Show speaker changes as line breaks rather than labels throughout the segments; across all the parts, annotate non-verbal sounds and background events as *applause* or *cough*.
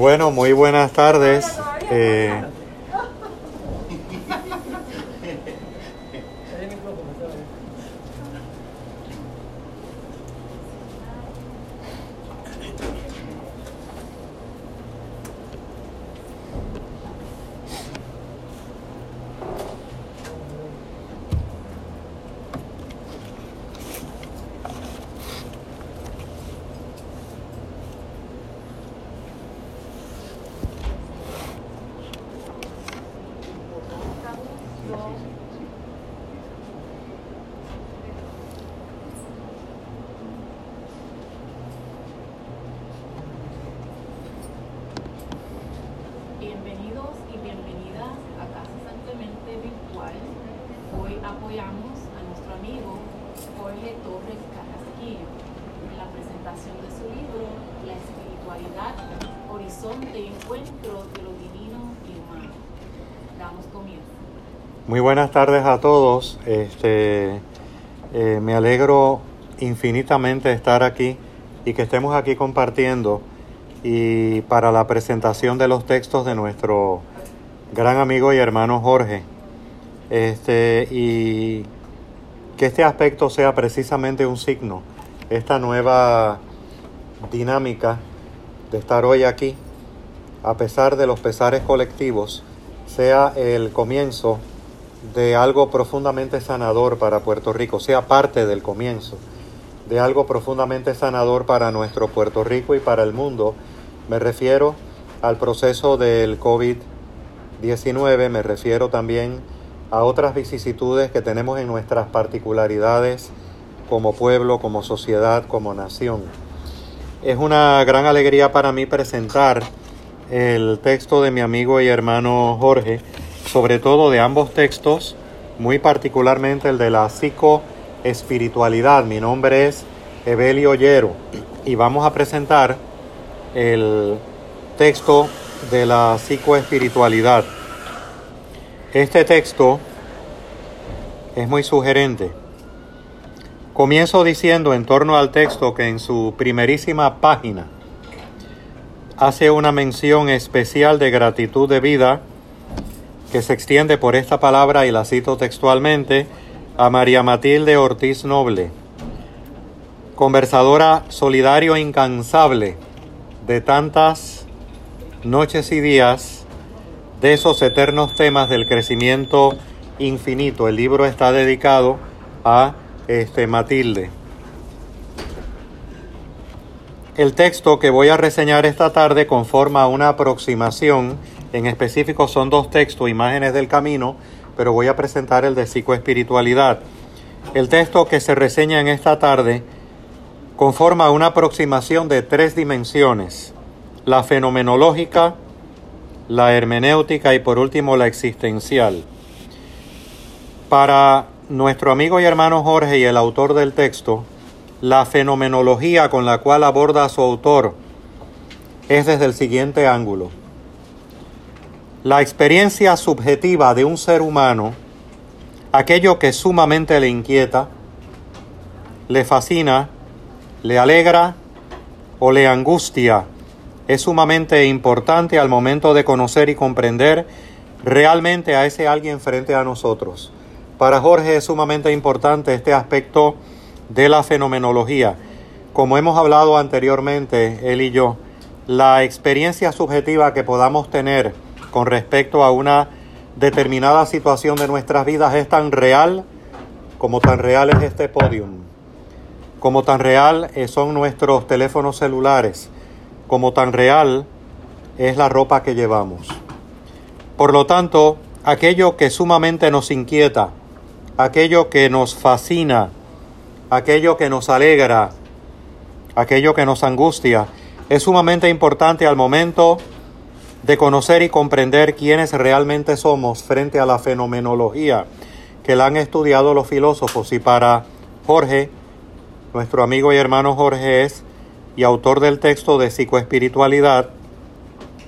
Bueno, muy buenas tardes. Eh,
Bienvenidos y bienvenidas a Casa San Clemente Virtual. Hoy apoyamos a nuestro amigo Jorge Torres Carrasquillo en la presentación de su libro La espiritualidad, horizonte y encuentro de lo divino y humano. Damos comienzo.
muy buenas tardes a todos. Este, eh, me alegro infinitamente de estar aquí y que estemos aquí compartiendo y para la presentación de los textos de nuestro gran amigo y hermano Jorge. Este, y que este aspecto sea precisamente un signo, esta nueva dinámica de estar hoy aquí, a pesar de los pesares colectivos, sea el comienzo de algo profundamente sanador para Puerto Rico, sea parte del comienzo de algo profundamente sanador para nuestro Puerto Rico y para el mundo. Me refiero al proceso del COVID-19, me refiero también a otras vicisitudes que tenemos en nuestras particularidades como pueblo, como sociedad, como nación. Es una gran alegría para mí presentar el texto de mi amigo y hermano Jorge, sobre todo de ambos textos, muy particularmente el de la psicoespiritualidad. Mi nombre es Evelio Ollero y vamos a presentar el texto de la psicoespiritualidad. Este texto es muy sugerente. Comienzo diciendo en torno al texto que en su primerísima página hace una mención especial de gratitud de vida que se extiende por esta palabra y la cito textualmente a María Matilde Ortiz Noble, conversadora solidario incansable de tantas noches y días de esos eternos temas del crecimiento infinito. El libro está dedicado a este Matilde. El texto que voy a reseñar esta tarde conforma una aproximación, en específico son dos textos, imágenes del camino, pero voy a presentar el de psicoespiritualidad. El texto que se reseña en esta tarde conforma una aproximación de tres dimensiones, la fenomenológica, la hermenéutica y por último la existencial. Para nuestro amigo y hermano Jorge y el autor del texto, la fenomenología con la cual aborda a su autor es desde el siguiente ángulo. La experiencia subjetiva de un ser humano, aquello que sumamente le inquieta, le fascina, le alegra o le angustia, es sumamente importante al momento de conocer y comprender realmente a ese alguien frente a nosotros. Para Jorge es sumamente importante este aspecto de la fenomenología. Como hemos hablado anteriormente, él y yo, la experiencia subjetiva que podamos tener con respecto a una determinada situación de nuestras vidas es tan real como tan real es este podium, como tan real son nuestros teléfonos celulares, como tan real es la ropa que llevamos. Por lo tanto, aquello que sumamente nos inquieta, aquello que nos fascina, aquello que nos alegra, aquello que nos angustia, es sumamente importante al momento de conocer y comprender quiénes realmente somos frente a la fenomenología que la han estudiado los filósofos y para Jorge, nuestro amigo y hermano Jorge es y autor del texto de psicoespiritualidad,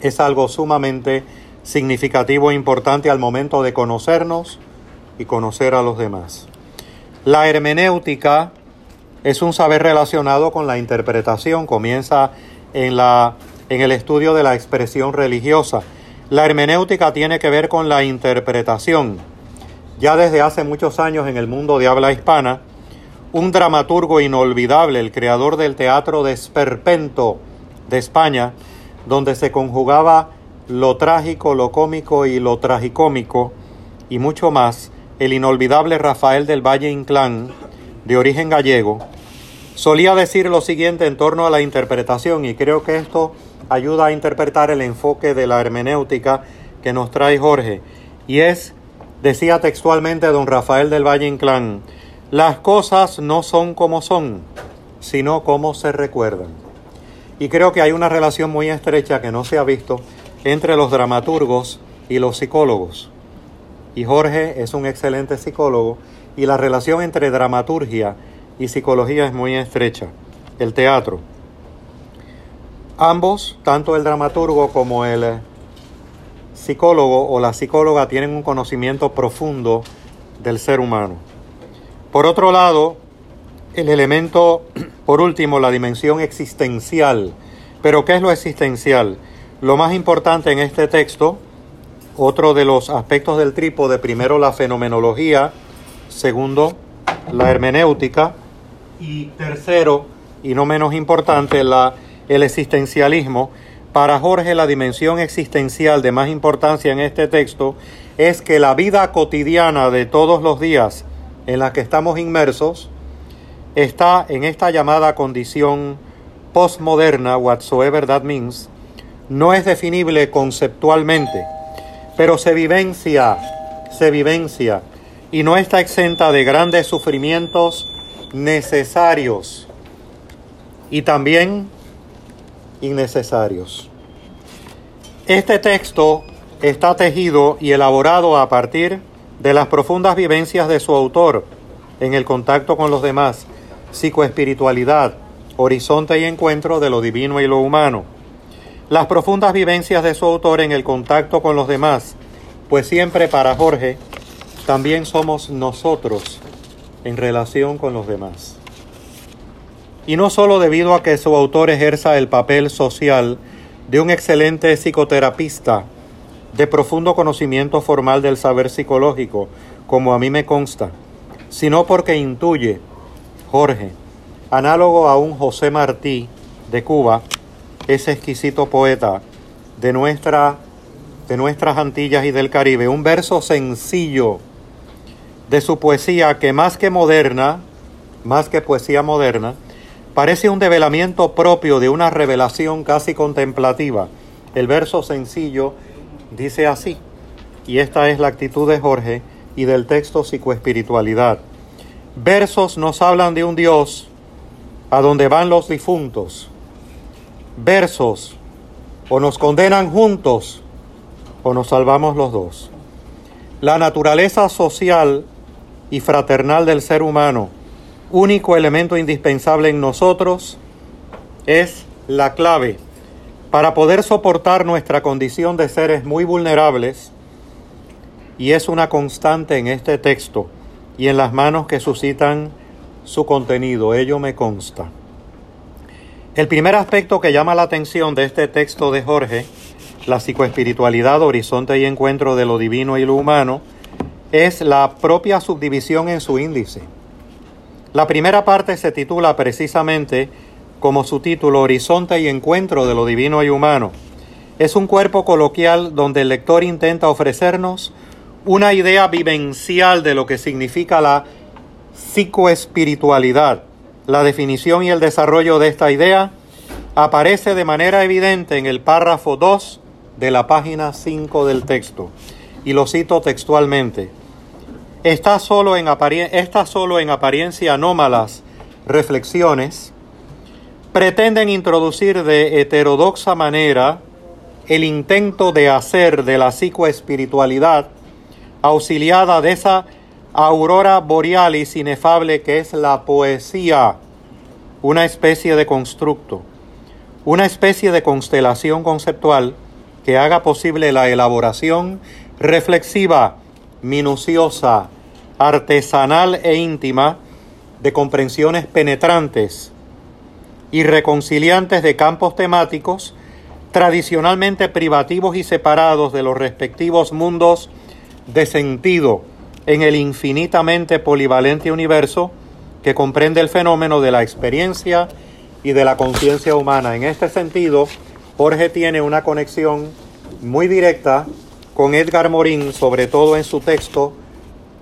es algo sumamente significativo e importante al momento de conocernos y conocer a los demás. La hermenéutica es un saber relacionado con la interpretación, comienza en la en el estudio de la expresión religiosa. La hermenéutica tiene que ver con la interpretación. Ya desde hace muchos años en el mundo de habla hispana, un dramaturgo inolvidable, el creador del teatro de Esperpento de España, donde se conjugaba lo trágico, lo cómico y lo tragicómico, y mucho más, el inolvidable Rafael del Valle Inclán, de origen gallego, solía decir lo siguiente en torno a la interpretación, y creo que esto ayuda a interpretar el enfoque de la hermenéutica que nos trae Jorge, y es, decía textualmente don Rafael del Valle Inclán, las cosas no son como son, sino como se recuerdan. Y creo que hay una relación muy estrecha que no se ha visto entre los dramaturgos y los psicólogos. Y Jorge es un excelente psicólogo y la relación entre dramaturgia y psicología es muy estrecha. El teatro. Ambos, tanto el dramaturgo como el psicólogo o la psicóloga, tienen un conocimiento profundo del ser humano. Por otro lado, el elemento, *clears throat* por último, la dimensión existencial. Pero ¿qué es lo existencial? Lo más importante en este texto, otro de los aspectos del trípode, primero la fenomenología, segundo la hermenéutica y tercero, y no menos importante, la, el existencialismo. Para Jorge la dimensión existencial de más importancia en este texto es que la vida cotidiana de todos los días en la que estamos inmersos está en esta llamada condición postmoderna, whatsoever that means, no es definible conceptualmente, pero se vivencia, se vivencia y no está exenta de grandes sufrimientos necesarios y también innecesarios. Este texto está tejido y elaborado a partir de las profundas vivencias de su autor en el contacto con los demás, psicoespiritualidad, horizonte y encuentro de lo divino y lo humano las profundas vivencias de su autor en el contacto con los demás, pues siempre para Jorge también somos nosotros en relación con los demás. Y no solo debido a que su autor ejerza el papel social de un excelente psicoterapista de profundo conocimiento formal del saber psicológico, como a mí me consta, sino porque intuye, Jorge, análogo a un José Martí de Cuba, ese exquisito poeta de, nuestra, de nuestras Antillas y del Caribe, un verso sencillo de su poesía que más que moderna, más que poesía moderna, parece un develamiento propio de una revelación casi contemplativa. El verso sencillo dice así, y esta es la actitud de Jorge y del texto psicoespiritualidad. Versos nos hablan de un Dios a donde van los difuntos, versos o nos condenan juntos o nos salvamos los dos. La naturaleza social y fraternal del ser humano, único elemento indispensable en nosotros, es la clave para poder soportar nuestra condición de seres muy vulnerables y es una constante en este texto y en las manos que suscitan su contenido, ello me consta. El primer aspecto que llama la atención de este texto de Jorge, la psicoespiritualidad, horizonte y encuentro de lo divino y lo humano, es la propia subdivisión en su índice. La primera parte se titula precisamente como su título Horizonte y encuentro de lo divino y humano. Es un cuerpo coloquial donde el lector intenta ofrecernos una idea vivencial de lo que significa la psicoespiritualidad la definición y el desarrollo de esta idea aparece de manera evidente en el párrafo 2 de la página 5 del texto. Y lo cito textualmente. Está solo en, solo en apariencia anómalas reflexiones. Pretenden introducir de heterodoxa manera el intento de hacer de la psicoespiritualidad auxiliada de esa aurora borealis inefable que es la poesía, una especie de constructo, una especie de constelación conceptual que haga posible la elaboración reflexiva, minuciosa, artesanal e íntima de comprensiones penetrantes y reconciliantes de campos temáticos tradicionalmente privativos y separados de los respectivos mundos de sentido en el infinitamente polivalente universo que comprende el fenómeno de la experiencia y de la conciencia humana. En este sentido, Jorge tiene una conexión muy directa con Edgar Morin, sobre todo en su texto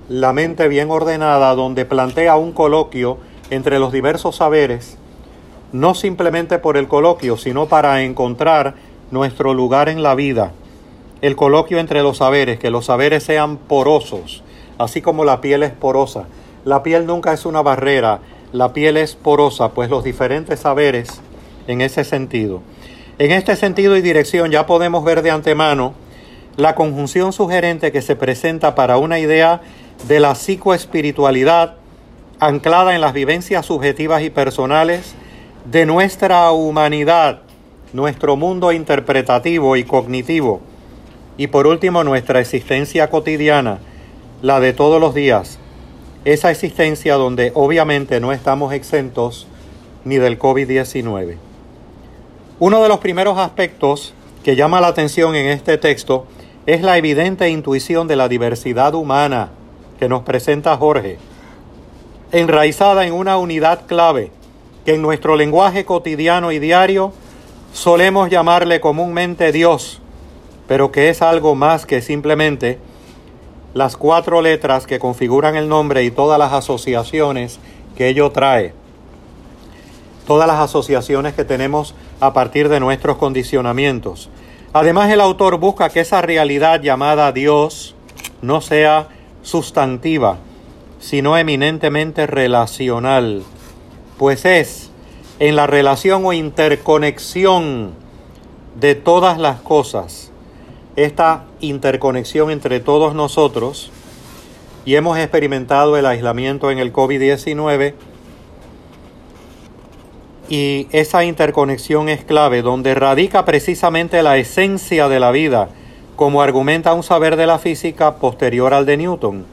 La mente bien ordenada, donde plantea un coloquio entre los diversos saberes, no simplemente por el coloquio, sino para encontrar nuestro lugar en la vida. El coloquio entre los saberes, que los saberes sean porosos, así como la piel es porosa. La piel nunca es una barrera, la piel es porosa, pues los diferentes saberes en ese sentido. En este sentido y dirección ya podemos ver de antemano la conjunción sugerente que se presenta para una idea de la psicoespiritualidad anclada en las vivencias subjetivas y personales de nuestra humanidad, nuestro mundo interpretativo y cognitivo, y por último nuestra existencia cotidiana, la de todos los días, esa existencia donde obviamente no estamos exentos ni del COVID-19. Uno de los primeros aspectos que llama la atención en este texto es la evidente intuición de la diversidad humana que nos presenta Jorge, enraizada en una unidad clave que en nuestro lenguaje cotidiano y diario solemos llamarle comúnmente Dios, pero que es algo más que simplemente las cuatro letras que configuran el nombre y todas las asociaciones que ello trae todas las asociaciones que tenemos a partir de nuestros condicionamientos. Además, el autor busca que esa realidad llamada Dios no sea sustantiva, sino eminentemente relacional, pues es en la relación o interconexión de todas las cosas, esta interconexión entre todos nosotros, y hemos experimentado el aislamiento en el COVID-19, y esa interconexión es clave, donde radica precisamente la esencia de la vida, como argumenta un saber de la física posterior al de Newton,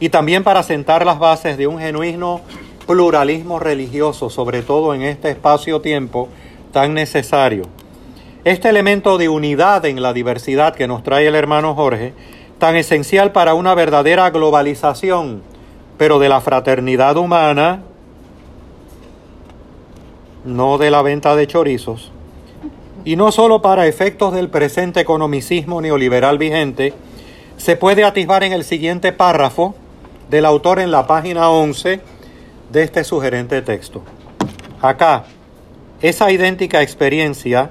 y también para sentar las bases de un genuino pluralismo religioso, sobre todo en este espacio-tiempo tan necesario. Este elemento de unidad en la diversidad que nos trae el hermano Jorge, tan esencial para una verdadera globalización, pero de la fraternidad humana, no de la venta de chorizos, y no solo para efectos del presente economicismo neoliberal vigente, se puede atisbar en el siguiente párrafo del autor en la página 11 de este sugerente texto. Acá, esa idéntica experiencia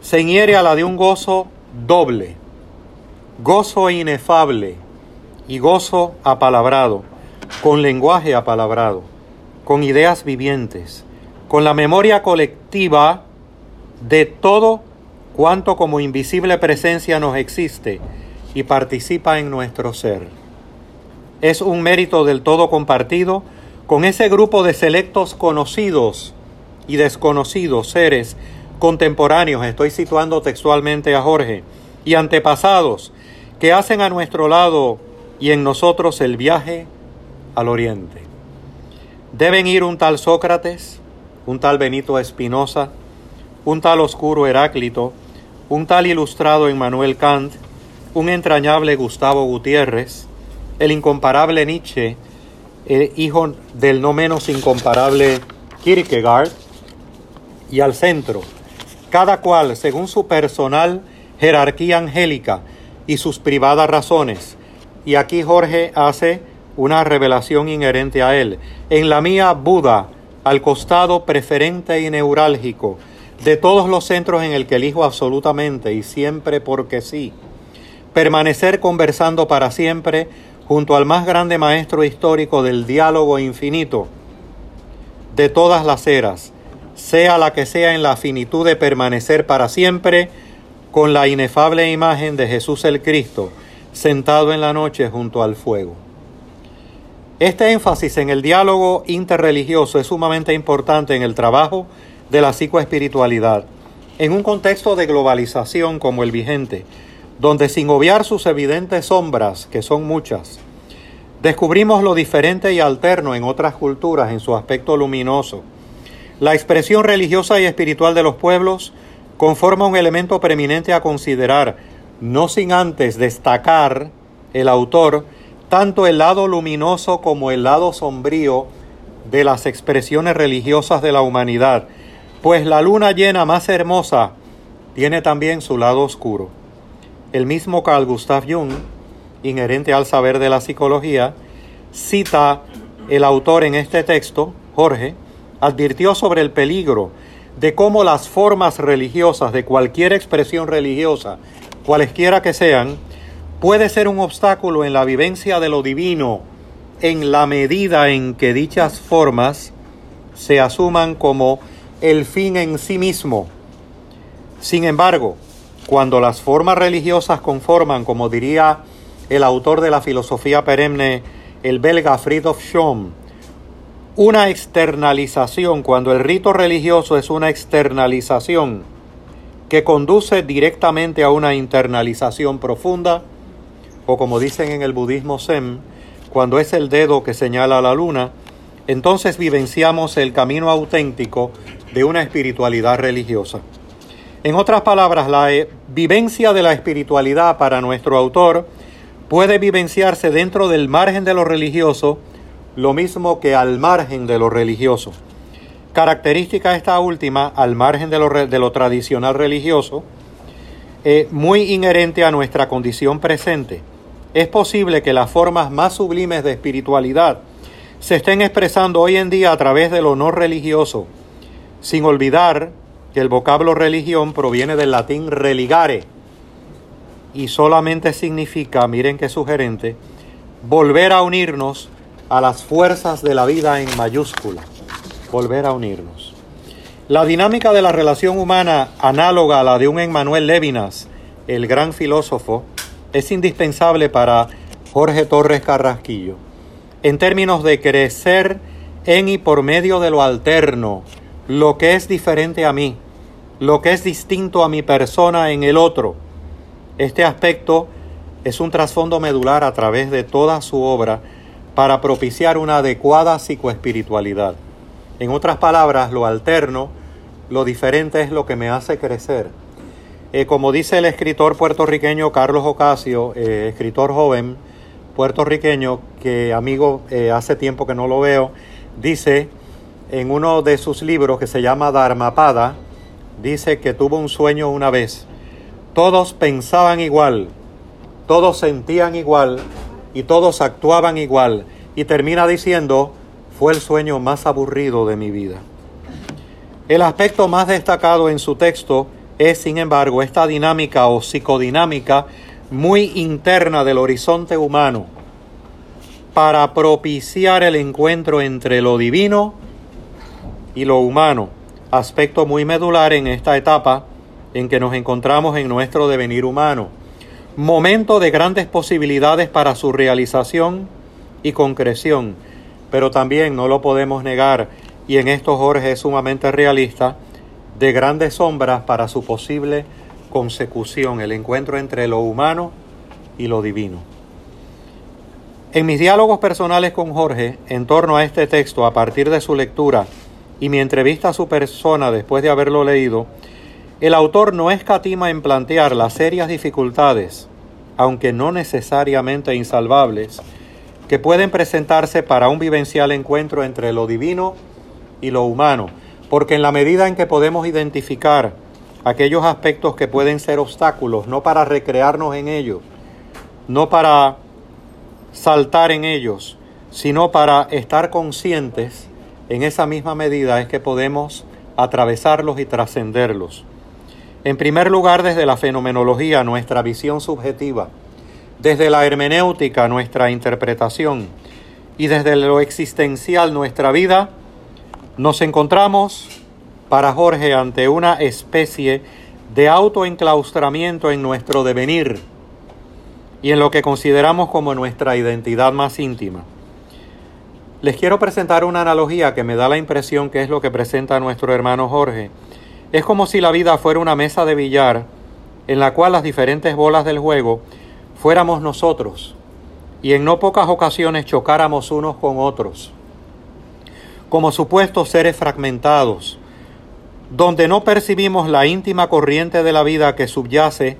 se inhiere a la de un gozo doble, gozo inefable y gozo apalabrado, con lenguaje apalabrado, con ideas vivientes, con la memoria colectiva de todo cuanto como invisible presencia nos existe y participa en nuestro ser. Es un mérito del todo compartido con ese grupo de selectos conocidos y desconocidos seres contemporáneos, estoy situando textualmente a Jorge, y antepasados que hacen a nuestro lado y en nosotros el viaje al oriente. Deben ir un tal Sócrates, un tal Benito Espinosa, un tal oscuro Heráclito, un tal ilustrado Emmanuel Kant, un entrañable Gustavo Gutiérrez, el incomparable Nietzsche, el hijo del no menos incomparable Kierkegaard, y al centro, cada cual según su personal jerarquía angélica y sus privadas razones. Y aquí Jorge hace una revelación inherente a él. En la mía, Buda, al costado preferente y neurálgico de todos los centros en el que elijo absolutamente y siempre porque sí. Permanecer conversando para siempre junto al más grande maestro histórico del diálogo infinito de todas las eras, sea la que sea en la finitud de permanecer para siempre con la inefable imagen de Jesús el Cristo sentado en la noche junto al fuego. Este énfasis en el diálogo interreligioso es sumamente importante en el trabajo de la psicoespiritualidad, en un contexto de globalización como el vigente, donde sin obviar sus evidentes sombras, que son muchas, descubrimos lo diferente y alterno en otras culturas en su aspecto luminoso. La expresión religiosa y espiritual de los pueblos conforma un elemento preeminente a considerar, no sin antes destacar el autor tanto el lado luminoso como el lado sombrío de las expresiones religiosas de la humanidad, pues la luna llena más hermosa tiene también su lado oscuro. El mismo Carl Gustav Jung, inherente al saber de la psicología, cita el autor en este texto, Jorge, advirtió sobre el peligro de cómo las formas religiosas de cualquier expresión religiosa, cualesquiera que sean, puede ser un obstáculo en la vivencia de lo divino en la medida en que dichas formas se asuman como el fin en sí mismo. Sin embargo, cuando las formas religiosas conforman, como diría el autor de la filosofía perenne, el belga Friedhof Schom, una externalización, cuando el rito religioso es una externalización que conduce directamente a una internalización profunda, o como dicen en el budismo Zen, cuando es el dedo que señala la luna, entonces vivenciamos el camino auténtico de una espiritualidad religiosa. En otras palabras, la eh, vivencia de la espiritualidad para nuestro autor puede vivenciarse dentro del margen de lo religioso lo mismo que al margen de lo religioso. Característica esta última, al margen de lo, de lo tradicional religioso, eh, muy inherente a nuestra condición presente. Es posible que las formas más sublimes de espiritualidad se estén expresando hoy en día a través de lo no religioso, sin olvidar que el vocablo religión proviene del latín religare y solamente significa, miren qué sugerente, volver a unirnos a las fuerzas de la vida en mayúscula, volver a unirnos. La dinámica de la relación humana, análoga a la de un Emmanuel Levinas, el gran filósofo, es indispensable para Jorge Torres Carrasquillo, en términos de crecer en y por medio de lo alterno, lo que es diferente a mí, lo que es distinto a mi persona en el otro. Este aspecto es un trasfondo medular a través de toda su obra, para propiciar una adecuada psicoespiritualidad. En otras palabras, lo alterno, lo diferente es lo que me hace crecer. Eh, como dice el escritor puertorriqueño Carlos Ocasio, eh, escritor joven puertorriqueño, que amigo eh, hace tiempo que no lo veo, dice en uno de sus libros que se llama Dharmapada, dice que tuvo un sueño una vez. Todos pensaban igual, todos sentían igual, y todos actuaban igual. Y termina diciendo, fue el sueño más aburrido de mi vida. El aspecto más destacado en su texto es, sin embargo, esta dinámica o psicodinámica muy interna del horizonte humano para propiciar el encuentro entre lo divino y lo humano, aspecto muy medular en esta etapa en que nos encontramos en nuestro devenir humano. Momento de grandes posibilidades para su realización y concreción, pero también no lo podemos negar, y en esto Jorge es sumamente realista, de grandes sombras para su posible consecución, el encuentro entre lo humano y lo divino. En mis diálogos personales con Jorge en torno a este texto, a partir de su lectura y mi entrevista a su persona después de haberlo leído, el autor no escatima en plantear las serias dificultades, aunque no necesariamente insalvables, que pueden presentarse para un vivencial encuentro entre lo divino y lo humano, porque en la medida en que podemos identificar aquellos aspectos que pueden ser obstáculos, no para recrearnos en ellos, no para saltar en ellos, sino para estar conscientes, en esa misma medida es que podemos atravesarlos y trascenderlos. En primer lugar, desde la fenomenología, nuestra visión subjetiva, desde la hermenéutica, nuestra interpretación, y desde lo existencial, nuestra vida, nos encontramos, para Jorge, ante una especie de autoenclaustramiento en nuestro devenir y en lo que consideramos como nuestra identidad más íntima. Les quiero presentar una analogía que me da la impresión que es lo que presenta nuestro hermano Jorge es como si la vida fuera una mesa de billar en la cual las diferentes bolas del juego fuéramos nosotros y en no pocas ocasiones chocáramos unos con otros, como supuestos seres fragmentados, donde no percibimos la íntima corriente de la vida que subyace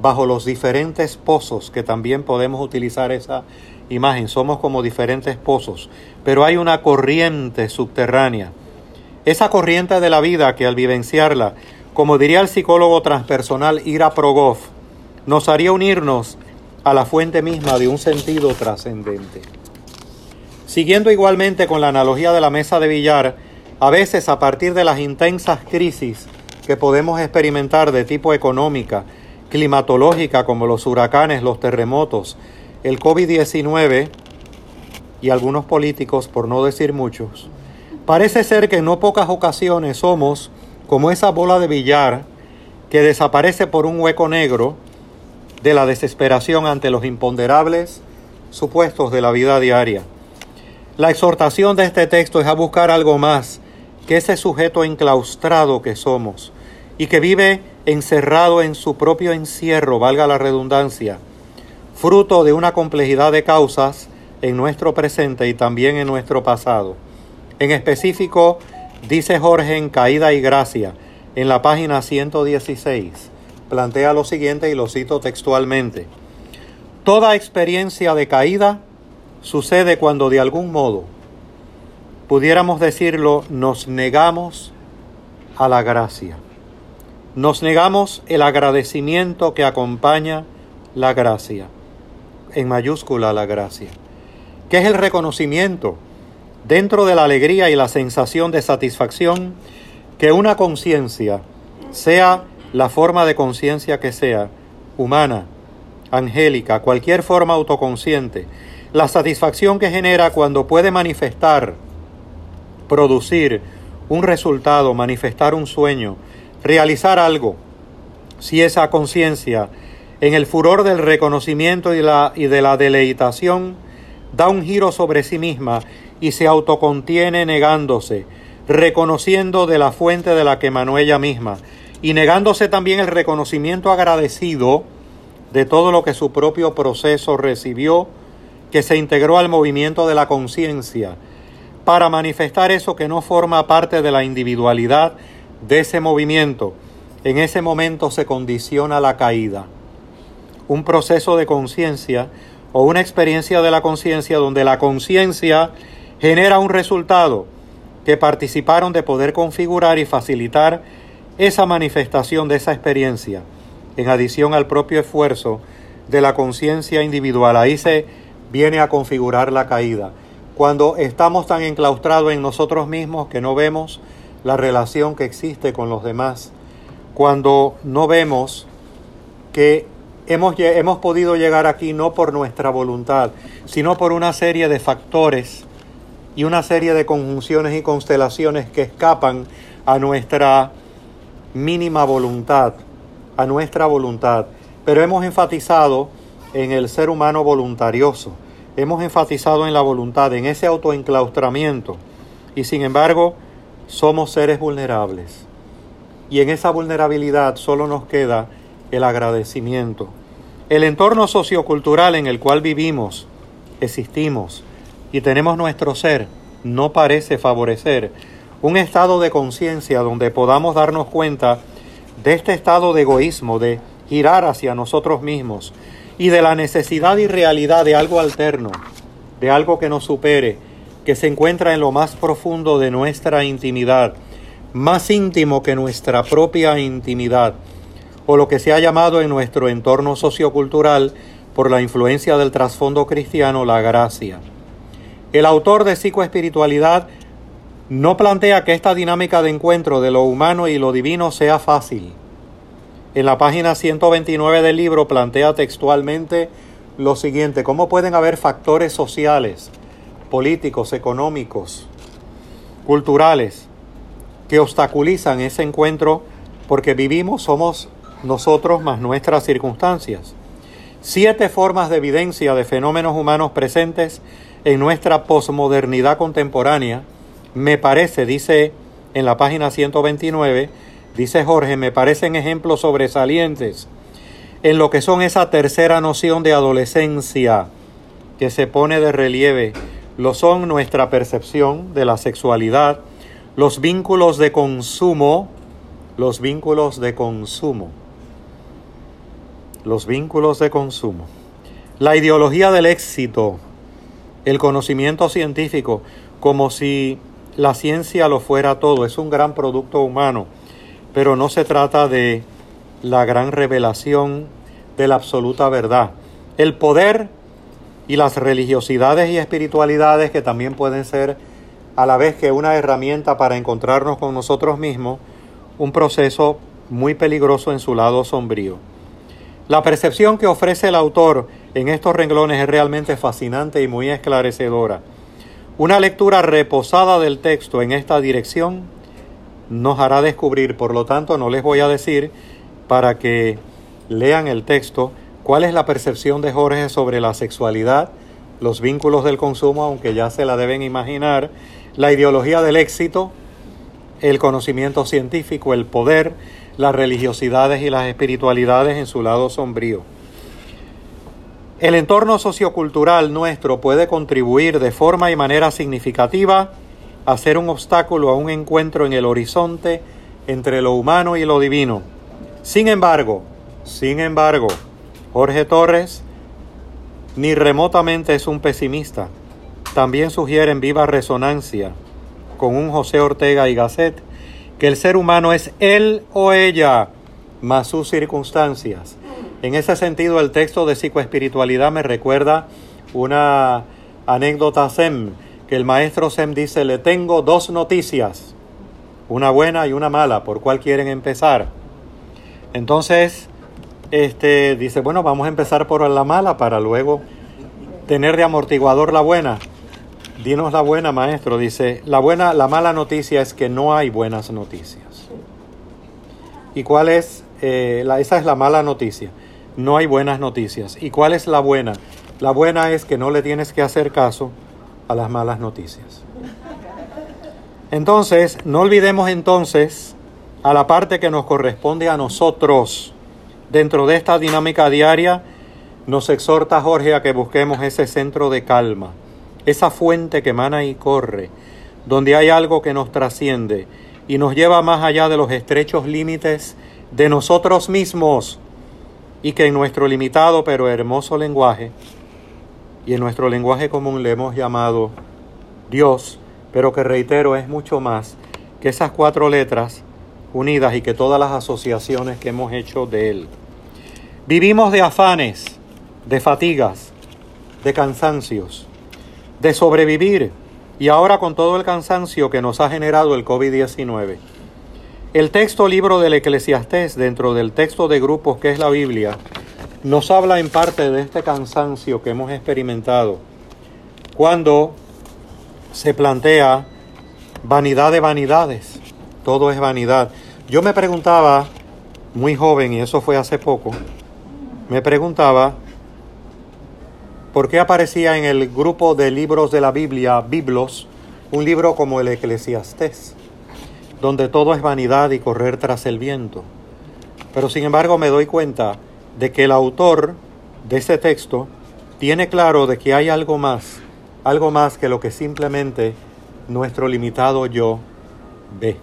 bajo los diferentes pozos, que también podemos utilizar esa imagen, somos como diferentes pozos, pero hay una corriente subterránea. Esa corriente de la vida que al vivenciarla, como diría el psicólogo transpersonal Ira Progov, nos haría unirnos a la fuente misma de un sentido trascendente. Siguiendo igualmente con la analogía de la mesa de billar, a veces a partir de las intensas crisis que podemos experimentar de tipo económica, climatológica como los huracanes, los terremotos, el COVID-19 y algunos políticos, por no decir muchos, parece ser que en no pocas ocasiones somos como esa bola de billar que desaparece por un hueco negro de la desesperación ante los imponderables supuestos de la vida diaria. La exhortación de este texto es a buscar algo más que ese sujeto enclaustrado que somos y que vive encerrado en su propio encierro, valga la redundancia, fruto de una complejidad de causas en nuestro presente y también en nuestro pasado. En específico, dice Jorge en Caída y Gracia, en la página 116, plantea lo siguiente y lo cito textualmente. Toda experiencia de caída sucede cuando de algún modo, pudiéramos decirlo, nos negamos a la gracia. Nos negamos el agradecimiento que acompaña la gracia, en mayúscula la gracia, que es el reconocimiento dentro de la alegría y la sensación de satisfacción que una conciencia, sea la forma de conciencia que sea, humana, angélica, cualquier forma autoconsciente, la satisfacción que genera cuando puede manifestar, producir un resultado, manifestar un sueño, realizar algo, si esa conciencia, en el furor del reconocimiento y, la, y de la deleitación, da un giro sobre sí misma y se autocontiene negándose, reconociendo de la fuente de la que emanó ella misma, y negándose también el reconocimiento agradecido de todo lo que su propio proceso recibió, que se integró al movimiento de la conciencia, para manifestar eso que no forma parte de la individualidad de ese movimiento, en ese momento se condiciona la caída. Un proceso de conciencia o una experiencia de la conciencia donde la conciencia genera un resultado que participaron de poder configurar y facilitar esa manifestación de esa experiencia, en adición al propio esfuerzo de la conciencia individual. Ahí se viene a configurar la caída. Cuando estamos tan enclaustrados en nosotros mismos que no vemos la relación que existe con los demás, cuando no vemos que hemos, hemos podido llegar aquí no por nuestra voluntad, sino por una serie de factores y una serie de conjunciones y constelaciones que escapan a nuestra mínima voluntad, a nuestra voluntad. Pero hemos enfatizado en el ser humano voluntarioso, hemos enfatizado en la voluntad, en ese autoenclaustramiento. Y sin embargo, somos seres vulnerables. Y en esa vulnerabilidad solo nos queda el agradecimiento. El entorno sociocultural en el cual vivimos, existimos y tenemos nuestro ser no parece favorecer un estado de conciencia donde podamos darnos cuenta de este estado de egoísmo, de girar hacia nosotros mismos y de la necesidad y realidad de algo alterno, de algo que nos supere, que se encuentra en lo más profundo de nuestra intimidad, más íntimo que nuestra propia intimidad, o lo que se ha llamado en nuestro entorno sociocultural, por la influencia del trasfondo cristiano, la gracia. El autor de Psicoespiritualidad no plantea que esta dinámica de encuentro de lo humano y lo divino sea fácil. En la página 129 del libro plantea textualmente lo siguiente, ¿cómo pueden haber factores sociales, políticos, económicos, culturales, que obstaculizan ese encuentro porque vivimos, somos nosotros más nuestras circunstancias. Siete formas de evidencia de fenómenos humanos presentes en nuestra posmodernidad contemporánea, me parece, dice en la página 129, dice Jorge, me parecen ejemplos sobresalientes en lo que son esa tercera noción de adolescencia que se pone de relieve lo son nuestra percepción de la sexualidad, los vínculos de consumo los vínculos de consumo. Los vínculos de consumo. La ideología del éxito, el conocimiento científico, como si la ciencia lo fuera todo, es un gran producto humano, pero no se trata de la gran revelación de la absoluta verdad. El poder y las religiosidades y espiritualidades que también pueden ser a la vez que una herramienta para encontrarnos con nosotros mismos, un proceso muy peligroso en su lado sombrío. La percepción que ofrece el autor en estos renglones es realmente fascinante y muy esclarecedora. Una lectura reposada del texto en esta dirección nos hará descubrir, por lo tanto no les voy a decir para que lean el texto cuál es la percepción de Jorge sobre la sexualidad, los vínculos del consumo, aunque ya se la deben imaginar, la ideología del éxito, el conocimiento científico, el poder, las religiosidades y las espiritualidades en su lado sombrío. El entorno sociocultural nuestro puede contribuir de forma y manera significativa a ser un obstáculo a un encuentro en el horizonte entre lo humano y lo divino. Sin embargo, sin embargo, Jorge Torres ni remotamente es un pesimista también sugiere en viva resonancia con un José Ortega y Gasset que el ser humano es él o ella más sus circunstancias. En ese sentido, el texto de psicoespiritualidad me recuerda una anécdota Sem, que el maestro Sem dice, le tengo dos noticias, una buena y una mala, ¿por cuál quieren empezar? Entonces, este dice, bueno, vamos a empezar por la mala para luego tener de amortiguador la buena. Dinos la buena, maestro. Dice, la buena, la mala noticia es que no hay buenas noticias. ¿Y cuál es? Eh, la, esa es la mala noticia. No hay buenas noticias. ¿Y cuál es la buena? La buena es que no le tienes que hacer caso a las malas noticias. Entonces, no olvidemos entonces a la parte que nos corresponde a nosotros dentro de esta dinámica diaria. Nos exhorta Jorge a que busquemos ese centro de calma esa fuente que emana y corre, donde hay algo que nos trasciende y nos lleva más allá de los estrechos límites de nosotros mismos y que en nuestro limitado pero hermoso lenguaje y en nuestro lenguaje común le hemos llamado Dios, pero que reitero es mucho más que esas cuatro letras unidas y que todas las asociaciones que hemos hecho de Él. Vivimos de afanes, de fatigas, de cansancios, de sobrevivir y ahora con todo el cansancio que nos ha generado el COVID-19. El texto libro del Eclesiastés, dentro del texto de grupos que es la Biblia, nos habla en parte de este cansancio que hemos experimentado cuando se plantea vanidad de vanidades, todo es vanidad. Yo me preguntaba, muy joven, y eso fue hace poco, me preguntaba ¿Por qué aparecía en el grupo de libros de la Biblia, Biblos, un libro como el Eclesiastés, donde todo es vanidad y correr tras el viento? Pero sin embargo me doy cuenta de que el autor de ese texto tiene claro de que hay algo más, algo más que lo que simplemente nuestro limitado yo ve.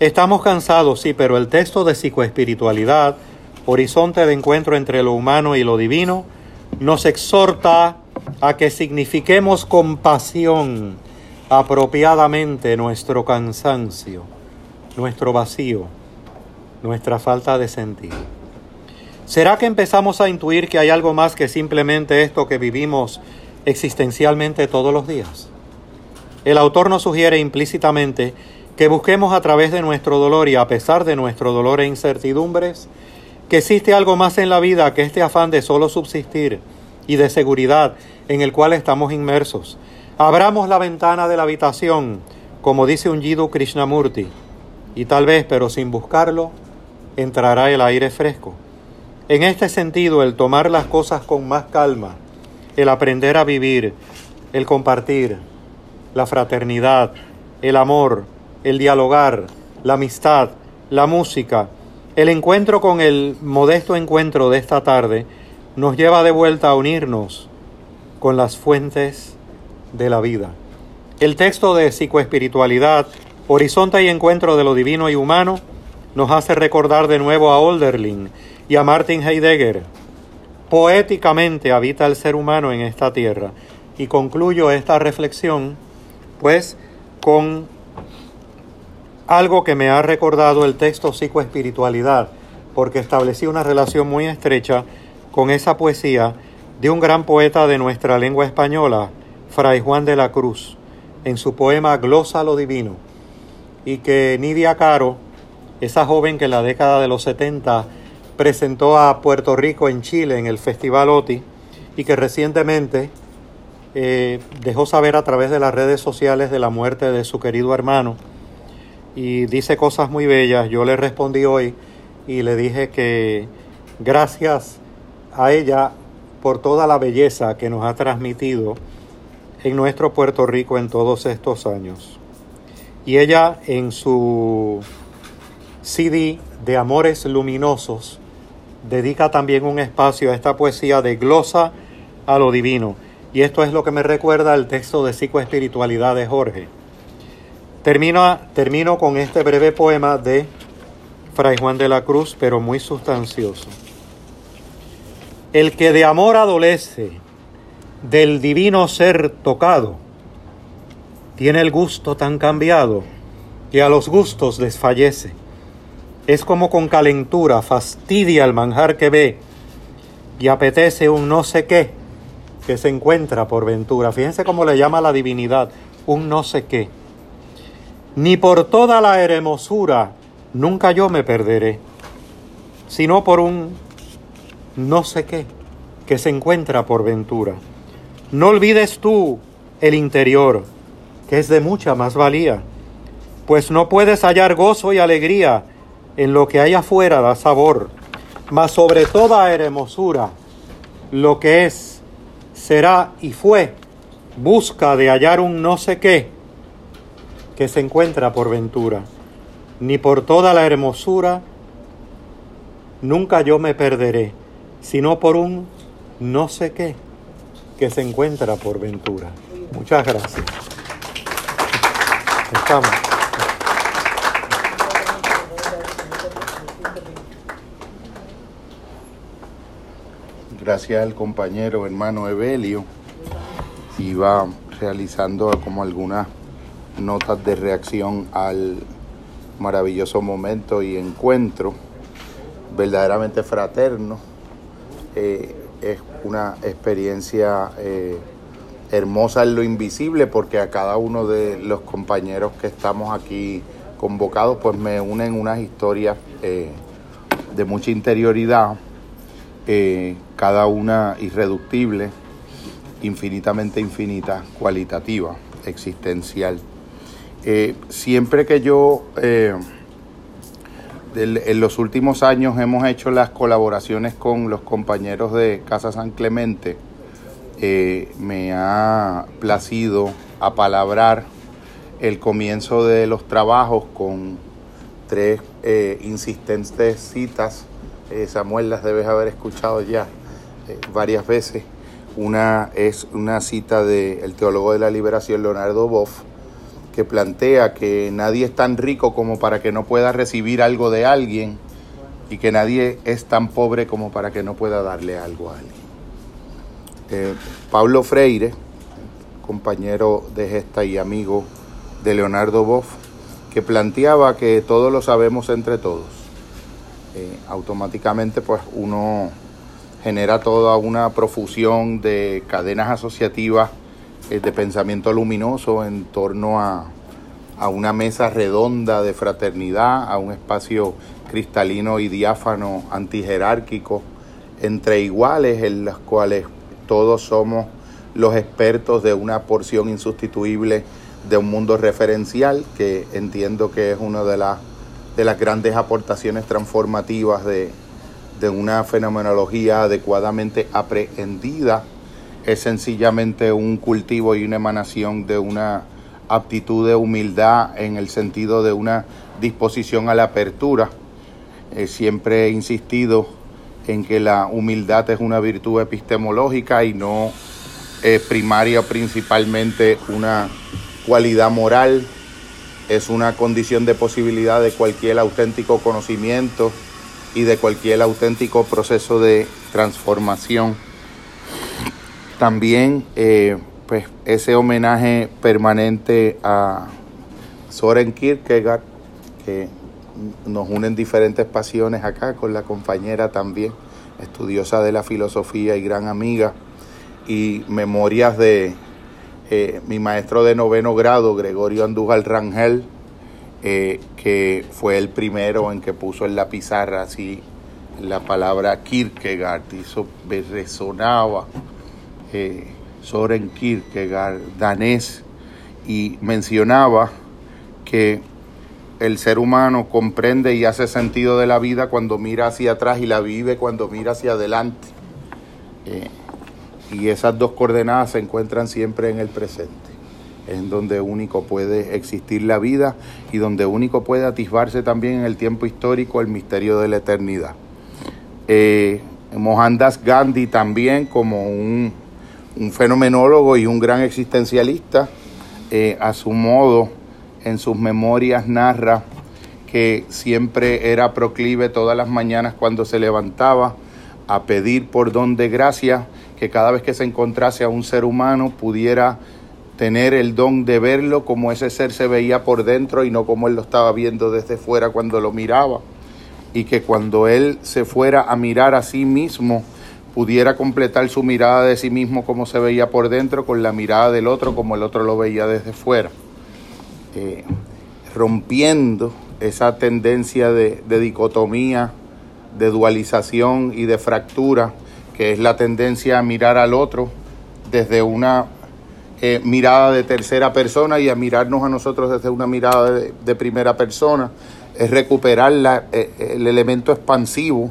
Estamos cansados, sí, pero el texto de psicoespiritualidad, horizonte de encuentro entre lo humano y lo divino, nos exhorta a que signifiquemos con pasión apropiadamente nuestro cansancio, nuestro vacío, nuestra falta de sentido. ¿Será que empezamos a intuir que hay algo más que simplemente esto que vivimos existencialmente todos los días? El autor nos sugiere implícitamente que busquemos a través de nuestro dolor y a pesar de nuestro dolor e incertidumbres, que existe algo más en la vida que este afán de solo subsistir y de seguridad en el cual estamos inmersos. Abramos la ventana de la habitación, como dice un Jiddu Krishnamurti, y tal vez, pero sin buscarlo, entrará el aire fresco. En este sentido, el tomar las cosas con más calma, el aprender a vivir, el compartir, la fraternidad, el amor, el dialogar, la amistad, la música, el encuentro con el modesto encuentro de esta tarde nos lleva de vuelta a unirnos con las fuentes de la vida. El texto de psicoespiritualidad, Horizonte y Encuentro de lo Divino y Humano, nos hace recordar de nuevo a Olderlin y a Martin Heidegger. Poéticamente habita el ser humano en esta tierra. Y concluyo esta reflexión, pues, con algo que me ha recordado el texto Psicoespiritualidad, porque establecí una relación muy estrecha con esa poesía de un gran poeta de nuestra lengua española, Fray Juan de la Cruz, en su poema Glosa lo Divino, y que Nidia Caro, esa joven que en la década de los 70 presentó a Puerto Rico en Chile en el Festival OTI, y que recientemente eh, dejó saber a través de las redes sociales de la muerte de su querido hermano, y dice cosas muy bellas. Yo le respondí hoy y le dije que gracias a ella por toda la belleza que nos ha transmitido en nuestro Puerto Rico en todos estos años. Y ella en su CD de Amores Luminosos dedica también un espacio a esta poesía de glosa a lo divino. Y esto es lo que me recuerda el texto de psicoespiritualidad de Jorge. Termino, termino con este breve poema de Fray Juan de la Cruz, pero muy sustancioso. El que de amor adolece, del divino ser tocado, tiene el gusto tan cambiado que a los gustos desfallece. Es como con calentura fastidia el manjar que ve y apetece un no sé qué que se encuentra por ventura. Fíjense cómo le llama la divinidad, un no sé qué ni por toda la hermosura nunca yo me perderé, sino por un no sé qué que se encuentra por ventura. No olvides tú el interior, que es de mucha más valía, pues no puedes hallar gozo y alegría en lo que hay afuera da sabor, mas sobre toda hermosura, lo que es, será y fue, busca de hallar un no sé qué que se encuentra por ventura, ni por toda la hermosura, nunca yo me perderé, sino por un no sé qué que se encuentra por ventura. Muchas gracias. Estamos.
Gracias al compañero hermano Evelio. Iba realizando como algunas notas de reacción al maravilloso momento y encuentro verdaderamente fraterno. Eh, es una experiencia eh, hermosa en lo invisible porque a cada uno de los compañeros que estamos aquí convocados pues me unen unas historias eh, de mucha interioridad, cada una irreductible, infinitamente infinita, cualitativa, existencial. Eh, siempre que yo, eh, en los últimos años hemos hecho las colaboraciones con los compañeros de Casa San Clemente, eh, me ha placido apalabrar el comienzo de los trabajos con tres insistentes citas. Samuel las debes haber escuchado ya varias veces. Una es una cita del teólogo de la liberación Leonardo Boff, que plantea que nadie es tan rico como para que no pueda recibir algo de alguien y que nadie es tan pobre como para que no pueda darle algo a alguien. Eh, Pablo Freire, compañero de gesta y amigo de Leonardo Boff, que planteaba que todo lo sabemos entre todos. Eh, automáticamente pues uno genera toda una profusión de cadenas asociativas eh, de pensamiento luminoso en torno a, a una mesa redonda de fraternidad, a un espacio cristalino y diáfano antijerárquico entre iguales en los cuales todos somos los expertos de una porción insustituible de un mundo referencial que entiendo que es una de, las de las grandes aportaciones transformativas de, de una fenomenología adecuadamente aprehendida es sencillamente un cultivo y una emanación de una aptitud de humildad en el sentido de una disposición a la apertura. Eh, siempre he insistido en que la humildad es una virtud epistemológica y no primaria principalmente una cualidad moral es una condición de posibilidad de cualquier auténtico conocimiento y de cualquier auténtico proceso de transformación. También eh, pues, ese homenaje permanente a Soren Kierkegaard, que nos unen diferentes pasiones acá, con la compañera también, estudiosa de la filosofía y gran amiga, y memorias de eh, mi maestro de noveno grado, Gregorio Andújar Rangel, eh, que fue el primero en que puso en la pizarra así la palabra Kierkegaard, y eso me resonaba. Eh, Soren Kierkegaard, danés, y mencionaba que el ser humano comprende y hace sentido de la vida cuando mira hacia atrás y la vive cuando mira hacia adelante. Eh, y esas dos coordenadas se encuentran siempre en el presente, en donde único puede existir la vida y donde único puede atisbarse también en el tiempo histórico el misterio de la eternidad. Eh, Mohandas Gandhi también como un, fenomenólogo y un gran existencialista, eh, a su modo, en sus memorias narra que siempre era proclive todas las mañanas cuando se levantaba a pedir por don de gracia que cada vez que se encontrase a un ser humano pudiera tener el don de verlo como ese ser se veía por dentro y no como él lo estaba viendo desde fuera cuando lo miraba. Y que cuando él se fuera a mirar a sí mismo, pudiera completar su mirada de sí mismo como se veía por dentro con la mirada del otro como el otro lo veía desde fuera. Eh, rompiendo esa tendencia de, dicotomía, de dualización y de fractura, que es la tendencia a mirar al otro desde una eh, mirada de tercera persona y a mirarnos a nosotros desde una mirada de, primera persona, es recuperar eh, el elemento expansivo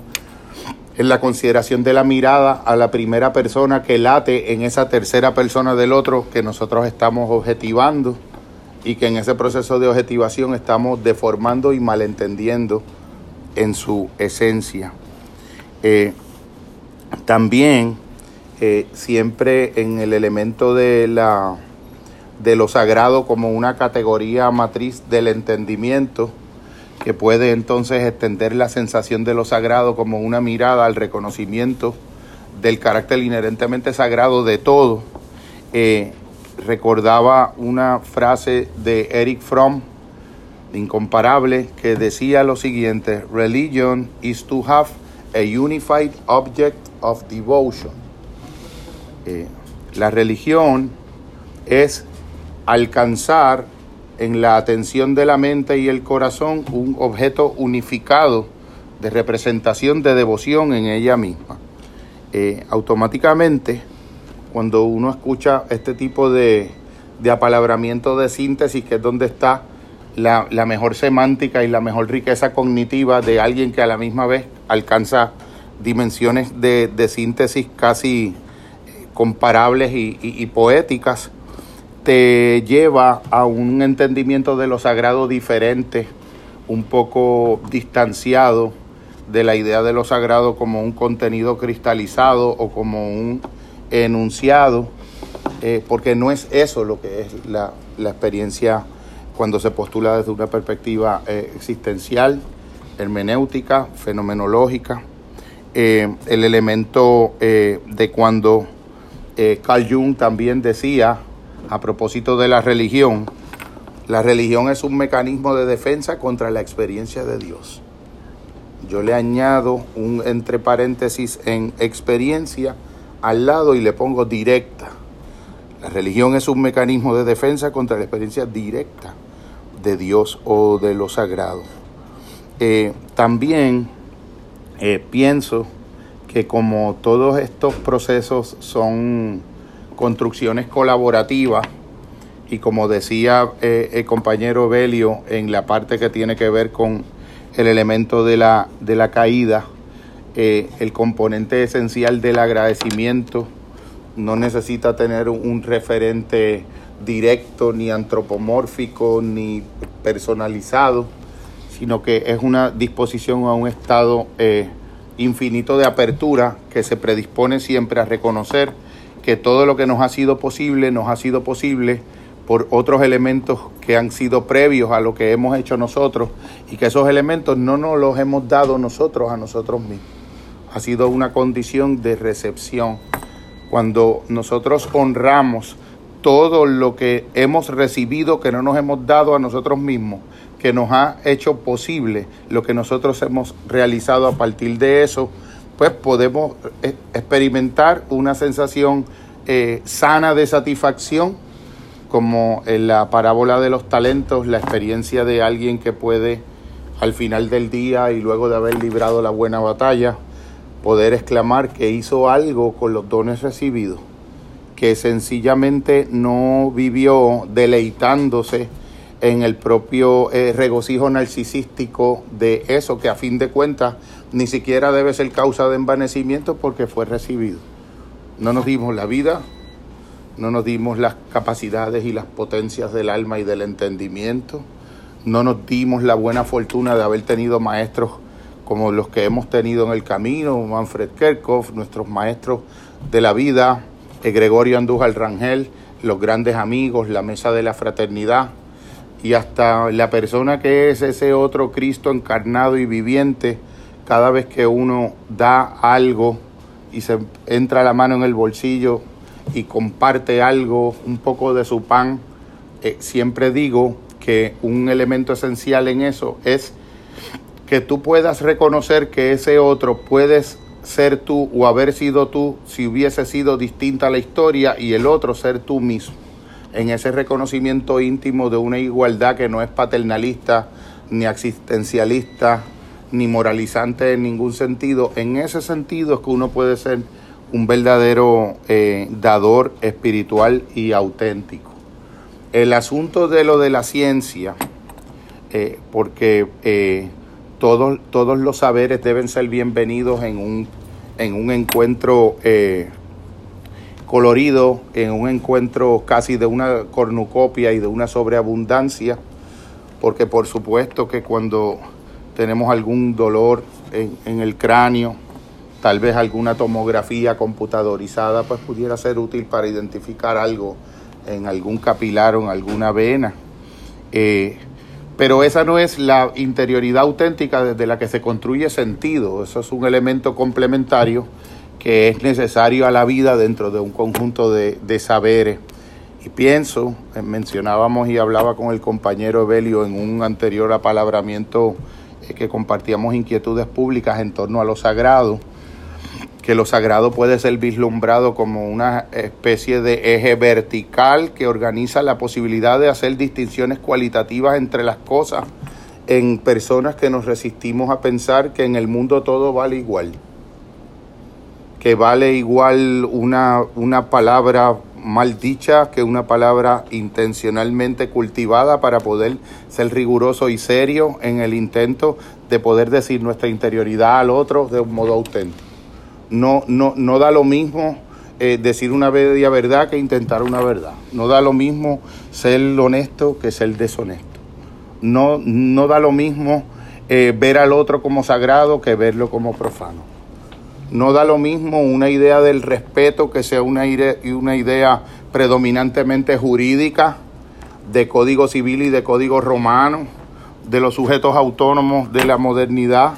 en la consideración de la mirada a la primera persona que late en esa tercera persona del otro que nosotros estamos objetivando y que en ese proceso de objetivación estamos deformando y malentendiendo en su esencia. Eh, también eh, siempre en el elemento de, la, de lo sagrado como una categoría matriz del entendimiento, que puede entonces extender la sensación de lo sagrado como una mirada al reconocimiento del carácter inherentemente sagrado de todo. Eh, recordaba una frase de Eric Fromm, incomparable, que decía lo siguiente, religion is to have a unified object of devotion. Eh, la religión es alcanzar en la atención de la mente y el corazón un objeto unificado de representación de devoción en ella misma. Eh, automáticamente cuando uno escucha este tipo de, de apalabramiento de síntesis, que es donde está la, mejor semántica y la mejor riqueza cognitiva de alguien que a la misma vez alcanza dimensiones de, síntesis casi eh, comparables y, poéticas, te lleva a un entendimiento de lo sagrado diferente, un poco distanciado de la idea de lo sagrado como un contenido cristalizado o como un enunciado, eh, porque no es eso lo que es la, experiencia cuando se postula desde una perspectiva eh, existencial, hermenéutica, fenomenológica. Eh, el elemento de cuando Carl Jung también decía, a propósito de la religión, la religión es un mecanismo de defensa contra la experiencia de Dios. Yo le añado un entre paréntesis en experiencia al lado y le pongo directa. La religión es un mecanismo de defensa contra la experiencia directa de Dios o de lo sagrado. Eh, también eh, pienso que como todos estos procesos son construcciones colaborativas, y como decía eh, el compañero Belio en la parte que tiene que ver con el elemento de la, de la caída, el componente esencial del agradecimiento no necesita tener un referente directo, ni antropomórfico, ni personalizado, sino que es una disposición a un estado eh, infinito de apertura que se predispone siempre a reconocer que todo lo que nos ha sido posible, nos ha sido posible por otros elementos que han sido previos a lo que hemos hecho nosotros y que esos elementos no nos los hemos dado nosotros a nosotros mismos. Ha sido una condición de recepción. Cuando nosotros honramos todo lo que hemos recibido que no nos hemos dado a nosotros mismos, que nos ha hecho posible lo que nosotros hemos realizado a partir de eso, pues podemos eh, experimentar una sensación eh, sana de satisfacción, como en la parábola de los talentos, la experiencia de alguien que puede al final del día y luego de haber librado la buena batalla, poder exclamar que hizo algo con los dones recibidos, que sencillamente no vivió deleitándose en el propio eh, regocijo narcisístico de eso que a fin de cuentas ni siquiera debe ser causa de envanecimiento porque fue recibido. No nos dimos la vida, no nos dimos las capacidades y las potencias del alma y del entendimiento, no nos dimos la buena fortuna de haber tenido maestros como los que hemos tenido en el camino, Manfred Kerkhoff, nuestros maestros de la vida, Gregorio Andújar Rangel, los grandes amigos, la mesa de la fraternidad y hasta la persona que es ese otro Cristo encarnado y viviente, cada vez que uno da algo y se entra la mano en el bolsillo y comparte algo, un poco de su pan, eh, siempre digo que un elemento esencial en eso es que tú puedas reconocer que ese otro puedes ser tú o haber sido tú si hubiese sido distinta la historia y el otro ser tú mismo. En ese reconocimiento íntimo de una igualdad que no es paternalista, ni existencialista, ni moralizante en ningún sentido. En ese sentido es que uno puede ser un verdadero eh, dador espiritual y auténtico. El asunto de lo de la ciencia, eh, porque eh, todos, los saberes deben ser bienvenidos en un, en un encuentro colorido, en un encuentro casi de una cornucopia y de una sobreabundancia, porque por supuesto que cuando tenemos algún dolor en, el cráneo, tal vez alguna tomografía computadorizada, pues pudiera ser útil para identificar algo en algún capilar o en alguna vena. Eh, pero esa no es la interioridad auténtica desde la que se construye sentido, eso es un elemento complementario que es necesario a la vida dentro de un conjunto de, de saberes. Y pienso, eh, mencionábamos y hablaba con el compañero Evelio en un anterior apalabramiento que compartíamos inquietudes públicas en torno a lo sagrado, que lo sagrado puede ser vislumbrado como una especie de eje vertical que organiza la posibilidad de hacer distinciones cualitativas entre las cosas en personas que nos resistimos a pensar que en el mundo todo vale igual, que vale igual una, una palabra mal dicha que una palabra intencionalmente cultivada para poder ser riguroso y serio en el intento de poder decir nuestra interioridad al otro de un modo auténtico. No, no, no da lo mismo eh, decir una bella verdad que intentar una verdad. No da lo mismo ser honesto que ser deshonesto. No, no da lo mismo eh, ver al otro como sagrado que verlo como profano. No da lo mismo una idea del respeto que sea una, una idea predominantemente jurídica, de código civil y de código romano, de los sujetos autónomos de la modernidad,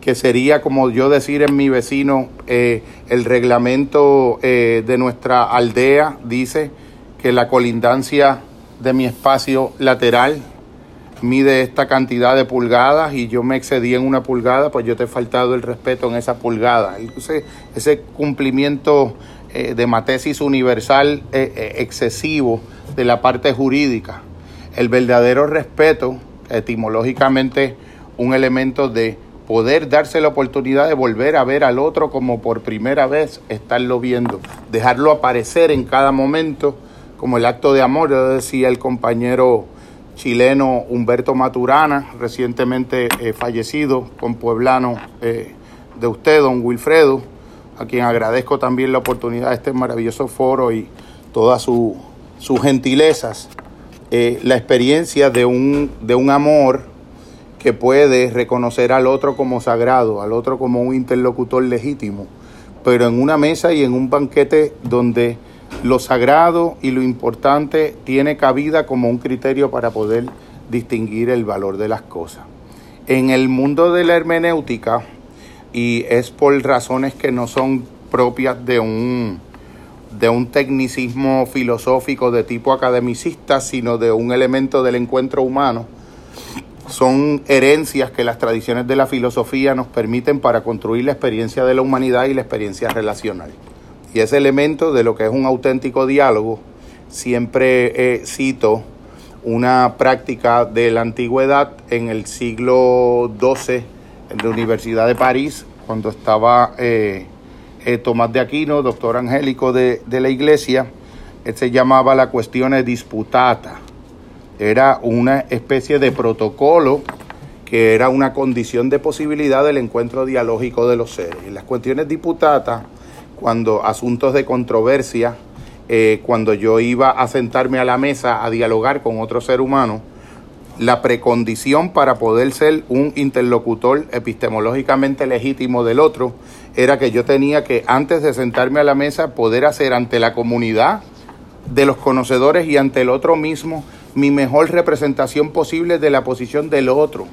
que sería como yo decir en mi vecino, eh, el reglamento eh, de nuestra aldea dice que la colindancia de mi espacio lateral mide esta cantidad de pulgadas y yo me excedí en una pulgada, pues yo te he faltado el respeto en esa pulgada. Ese, ese cumplimiento eh, de matesis universal excesivo de la parte jurídica. El verdadero respeto, etimológicamente, un elemento de poder darse la oportunidad de volver a ver al otro como por primera vez estarlo viendo, dejarlo aparecer en cada momento como el acto de amor, decía el compañero chileno Humberto Maturana, recientemente eh, fallecido, con pueblano eh, de usted, don Wilfredo, a quien agradezco también la oportunidad de este maravilloso foro y todas sus gentilezas. Eh, la experiencia de un, de un amor que puede reconocer al otro como sagrado, al otro como un interlocutor legítimo, pero en una mesa y en un banquete donde lo sagrado y lo importante tiene cabida como un criterio para poder distinguir el valor de las cosas. En el mundo de la hermenéutica, y es por razones que no son propias de un, de un tecnicismo filosófico de tipo academicista, sino de un elemento del encuentro humano, son herencias que las tradiciones de la filosofía nos permiten para construir la experiencia de la humanidad y la experiencia relacional. Y ese elemento de lo que es un auténtico diálogo, siempre eh, cito una práctica de la antigüedad en el siglo XII en la Universidad de París, cuando estaba eh, eh, Tomás de Aquino, doctor angélico de, de la iglesia, se llamaba la cuestión disputata era una especie de protocolo que era una condición de posibilidad del encuentro dialógico de los seres. En las cuestiones diputadas, cuando asuntos de controversia, eh, cuando yo iba a sentarme a la mesa a dialogar con otro ser humano, la precondición para poder ser un interlocutor epistemológicamente legítimo del otro era que yo tenía que, antes de sentarme a la mesa, poder hacer ante la comunidad de los conocedores y ante el otro mismo mi mejor representación posible de la posición del otro,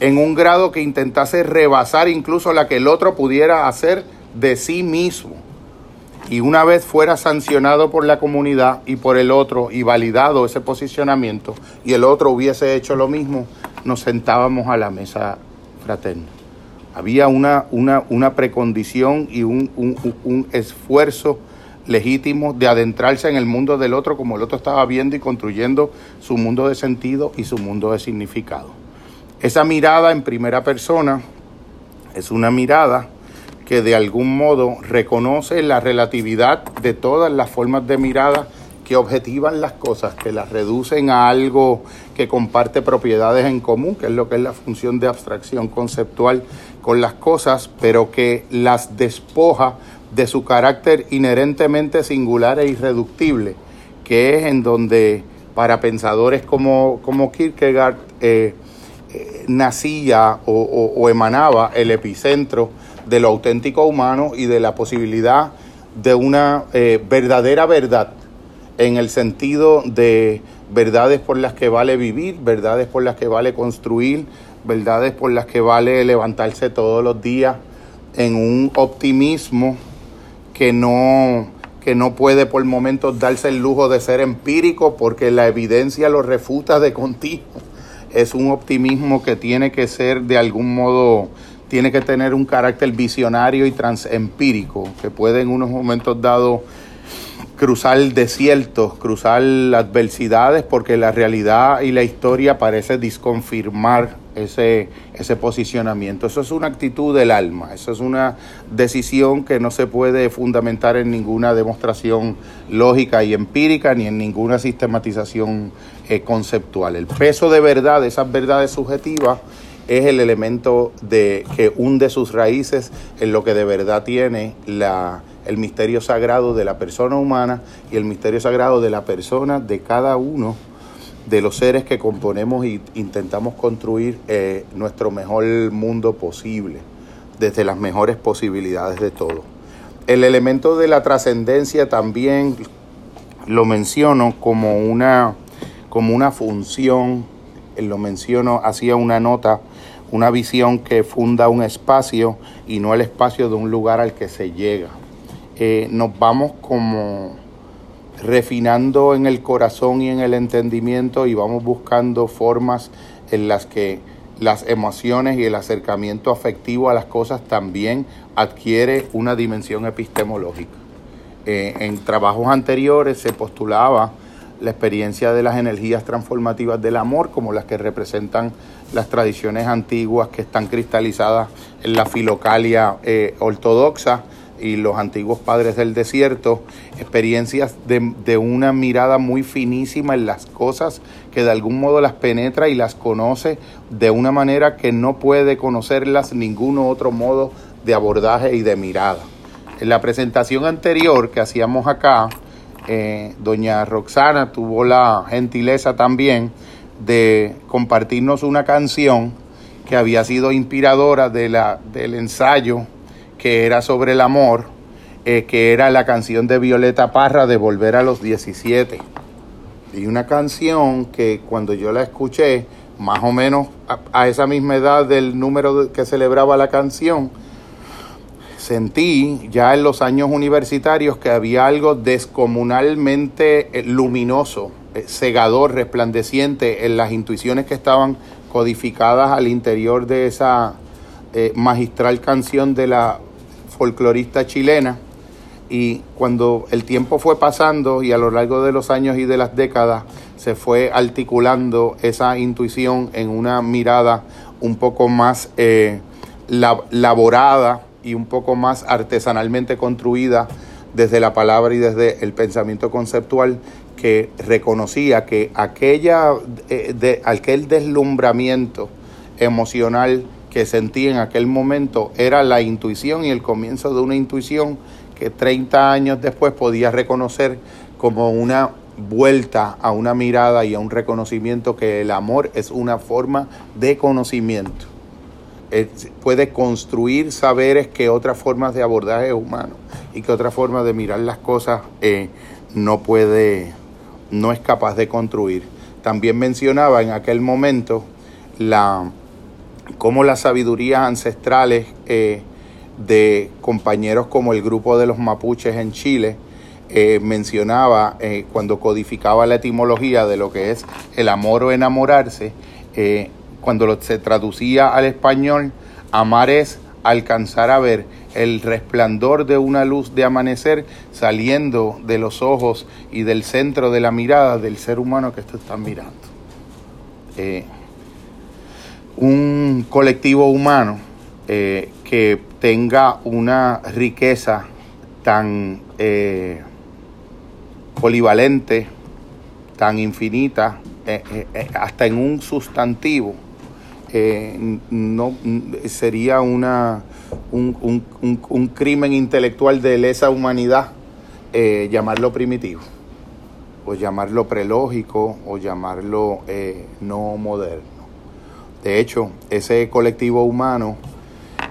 en un grado que intentase rebasar incluso la que el otro pudiera hacer de sí mismo. Y una vez fuera sancionado por la comunidad y por el otro y validado ese posicionamiento y el otro hubiese hecho lo mismo, nos sentábamos a la mesa fraterna. Había una, una, una precondición y un, un, un esfuerzo legítimo de adentrarse en el mundo del otro como el otro estaba viendo y construyendo su mundo de sentido y su mundo de significado. Esa mirada en primera persona es una mirada que de algún modo reconoce la relatividad de todas las formas de mirada que objetivan las cosas, que las reducen a algo que comparte propiedades en común, que es lo que es la función de abstracción conceptual con las cosas, pero que las despoja de su carácter inherentemente singular e irreductible, que es en donde para pensadores como, como Kierkegaard eh, eh, nacía o, emanaba el epicentro de lo auténtico humano y de la posibilidad de una eh, verdadera verdad, en el sentido de verdades por las que vale vivir, verdades por las que vale construir, verdades por las que vale levantarse todos los días en un optimismo que no, que no puede por momentos darse el lujo de ser empírico porque la evidencia lo refuta de continuo. Es un optimismo que tiene que ser de algún modo, tiene que tener un carácter visionario y transempírico, que puede en unos momentos dados cruzar desiertos, cruzar adversidades, porque la realidad y la historia parece disconfirmar ese, ese posicionamiento. Eso es una actitud del alma, eso es una decisión que no se puede fundamentar en ninguna demostración lógica y empírica ni en ninguna sistematización eh, conceptual. El peso de verdad, esas verdades subjetivas, es el elemento de, que hunde sus raíces en lo que de verdad tiene la el misterio sagrado de la persona humana y el misterio sagrado de la persona de cada uno de los seres que componemos e intentamos construir eh, nuestro mejor mundo posible, desde las mejores posibilidades de todo. El elemento de la trascendencia también lo menciono como una, como una función, lo menciono, hacía una nota, una visión que funda un espacio y no el espacio de un lugar al que se llega. Eh, nos vamos como refinando en el corazón y en el entendimiento y vamos buscando formas en las que las emociones y el acercamiento afectivo a las cosas también adquiere una dimensión epistemológica. Eh, en trabajos anteriores se postulaba la experiencia de las energías transformativas del amor como las que representan las tradiciones antiguas que están cristalizadas en la filocalia eh, ortodoxa y los antiguos padres del desierto, experiencias de, una mirada muy finísima en las cosas que de algún modo las penetra y las conoce de una manera que no puede conocerlas ningún otro modo de abordaje y de mirada. En la presentación anterior que hacíamos acá, eh, doña Roxana tuvo la gentileza también de compartirnos una canción que había sido inspiradora de la, del ensayo que era sobre el amor eh, que era la canción de Violeta Parra de Volver a los 17. Y una canción que cuando yo la escuché, más o menos a, esa misma edad del número que celebraba la canción, sentí ya en los años universitarios que había algo descomunalmente eh, luminoso, eh, cegador, resplandeciente en las intuiciones que estaban codificadas al interior de esa eh, magistral canción de la folclorista chilena. Y cuando el tiempo fue pasando y a lo largo de los años y de las décadas se fue articulando esa intuición en una mirada un poco más laborada, y un poco más artesanalmente construida desde la palabra y desde el pensamiento conceptual que reconocía que aquella eh, de, aquel deslumbramiento emocional que sentí en aquel momento era la intuición y el comienzo de una intuición que 30 años después podía reconocer como una vuelta a una mirada y a un reconocimiento que el amor es una forma de conocimiento puede construir saberes que otras formas de abordaje humano y que otras formas de mirar las cosas eh, no puede, no es capaz de construir. También mencionaba en aquel momento la cómo las sabidurías ancestrales eh, de compañeros como el grupo de los mapuches en Chile eh, mencionaba cuando codificaba la etimología de lo que es el amor o enamorarse, cuando se traducía al español, amar es alcanzar a ver el resplandor de una luz de amanecer saliendo de los ojos y del centro de la mirada del ser humano que te están mirando. Eh, un colectivo humano eh, que tenga una riqueza tan eh, polivalente, tan infinita, hasta en un sustantivo, eh, no sería una, un, crimen intelectual de lesa humanidad eh, llamarlo primitivo, o llamarlo prelógico, o llamarlo eh, no moderno. De hecho, ese colectivo humano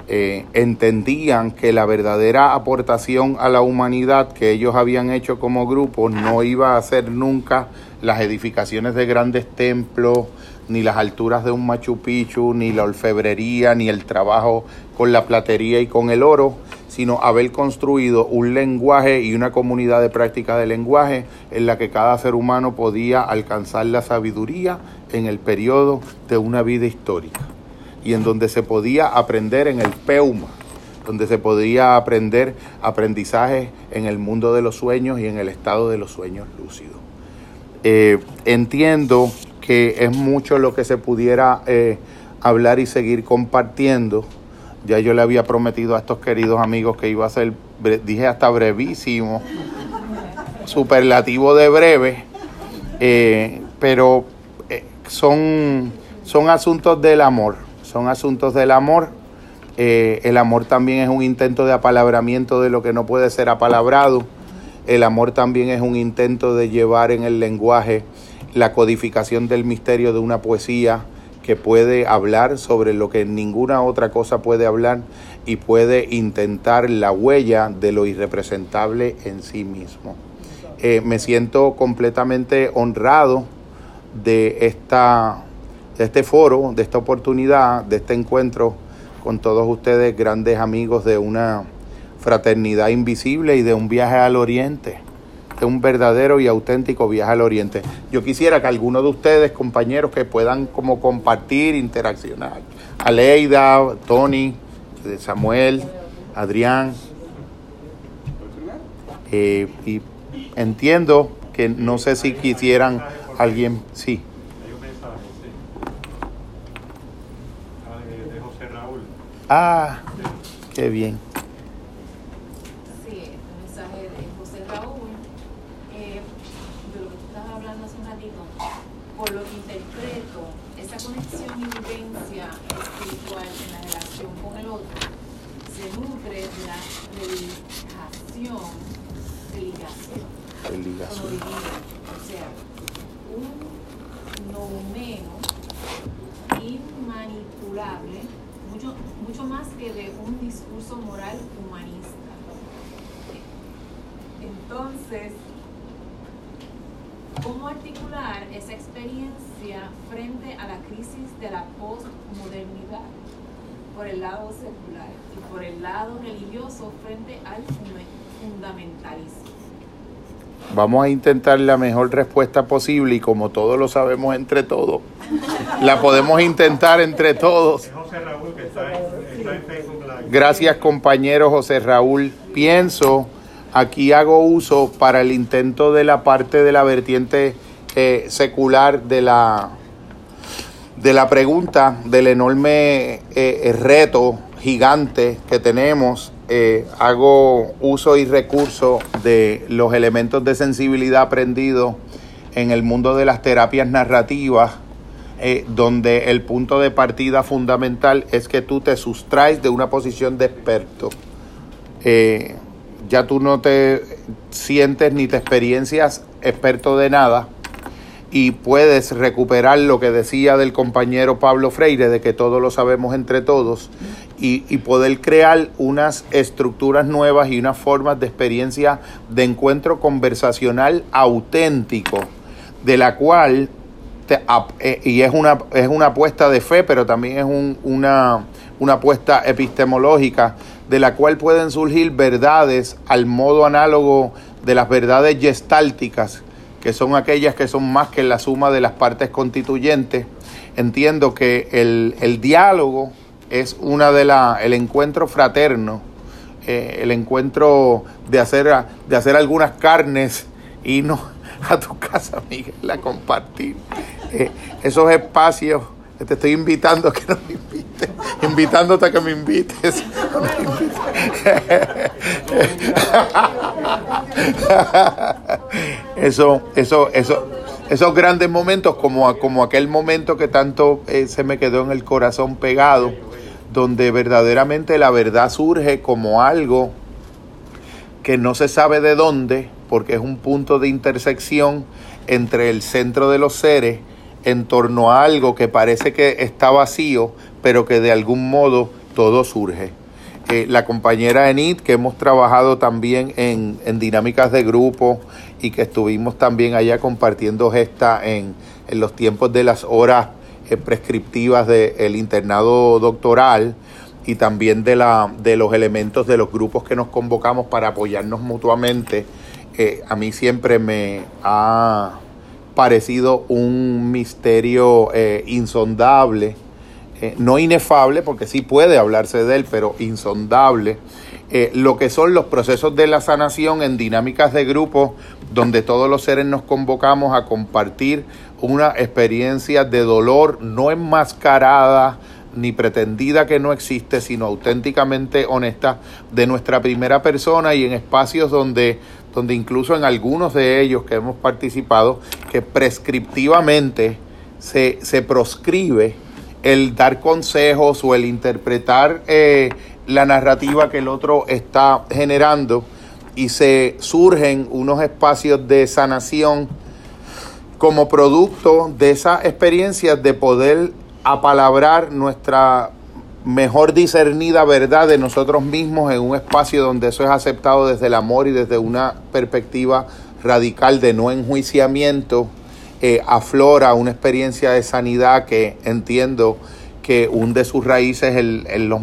entendían que la verdadera aportación a la humanidad que ellos habían hecho como grupo no iba a ser nunca las edificaciones de grandes templos, ni las alturas de un Machu Picchu, ni la orfebrería, ni el trabajo con la platería y con el oro, sino haber construido un lenguaje y una comunidad de práctica de lenguaje en la que cada ser humano podía alcanzar la sabiduría en el periodo de una vida histórica y en donde se podía aprender en el peuma, donde se podía aprender aprendizaje en el mundo de los sueños y en el estado de los sueños lúcidos. Eh, entiendo que es mucho lo que se pudiera eh, hablar y seguir compartiendo. Ya yo le había prometido a estos queridos amigos que iba a ser, dije hasta brevísimo, superlativo de breve, eh, pero son, son asuntos del amor, son asuntos del amor. el amor también es un intento de apalabramiento de lo que no puede ser apalabrado. El amor también es un intento de llevar en el lenguaje la codificación del misterio de una poesía que puede hablar sobre lo que ninguna otra cosa puede hablar y puede intentar la huella de lo irrepresentable en sí mismo. Eh, me siento completamente honrado de, esta, de este foro, de esta oportunidad, de este encuentro con todos ustedes, grandes amigos de una fraternidad invisible y de un viaje al oriente un verdadero y auténtico viaje al Oriente. Yo quisiera que alguno de ustedes, compañeros, que puedan como compartir, interaccionar. Aleida, Tony, Samuel, Adrián. Eh, y entiendo que no sé si quisieran alguien, sí. Ah, qué bien.
O sea, un noumeno inmanipulable, mucho, mucho más que de un discurso moral humanista. Entonces, ¿cómo articular esa experiencia frente a la crisis de la postmodernidad por el lado secular y por el lado religioso frente al fundamentalismo?
Vamos a intentar la mejor respuesta posible y como todos lo sabemos entre todos, la podemos intentar entre todos. Gracias compañero José Raúl. Pienso, aquí hago uso para el intento de la parte de la vertiente eh, secular de la, de la pregunta del enorme eh, reto gigante que tenemos eh, hago uso y recurso de los elementos de sensibilidad aprendidos en el mundo de las terapias narrativas, eh, donde el punto de partida fundamental es que tú te sustraes de una posición de experto. Eh, ya tú no te sientes ni te experiencias experto de nada y puedes recuperar lo que decía del compañero Pablo Freire, de que todo lo sabemos entre todos, y, poder crear unas estructuras nuevas y unas formas de experiencia de encuentro conversacional auténtico, de la cual, eh, y es una, es una apuesta de fe, pero también es una, una apuesta epistemológica, de la cual pueden surgir verdades al modo análogo de las verdades gestálticas, que son aquellas que son más que la suma de las partes constituyentes. Entiendo que el, el diálogo es una de la, el encuentro fraterno, eh, el encuentro de hacer, de hacer algunas carnes y no *laughs* a tu casa, Miguel, a compartir. Eh, esos espacios, te estoy invitando a que nos invites, invitándote a que me invites. eso, eso, eso, esos grandes momentos, como, como aquel momento que tanto eh, se me quedó en el corazón pegado donde verdaderamente la verdad surge como algo que no se sabe de dónde, porque es un punto de intersección entre el centro de los seres en torno a algo que parece que está vacío, pero que de algún modo todo surge. Eh, la compañera Enid, que hemos trabajado también en, en, dinámicas de grupo y que estuvimos también allá compartiendo gesta en, en los tiempos de las horas eh, prescriptivas del internado doctoral y también de, la, de los elementos de los grupos que nos convocamos para apoyarnos mutuamente, eh, a mí siempre me ha parecido un misterio eh, insondable, no inefable, porque sí puede hablarse de él, pero insondable, lo que son los procesos de la sanación en dinámicas de grupo donde todos los seres nos convocamos a compartir una experiencia de dolor no enmascarada ni pretendida que no existe, sino auténticamente honesta de nuestra primera persona y en espacios donde, donde incluso en algunos de ellos que hemos participado, que prescriptivamente se, se proscribe el dar consejos o el interpretar eh, la narrativa que el otro está generando y se surgen unos espacios de sanación como producto de esa experiencia de poder apalabrar nuestra mejor discernida verdad de nosotros mismos en un espacio donde eso es aceptado desde el amor y desde una perspectiva radical de no enjuiciamiento, eh, aflora una experiencia de sanidad que entiendo que hunde sus raíces en, los,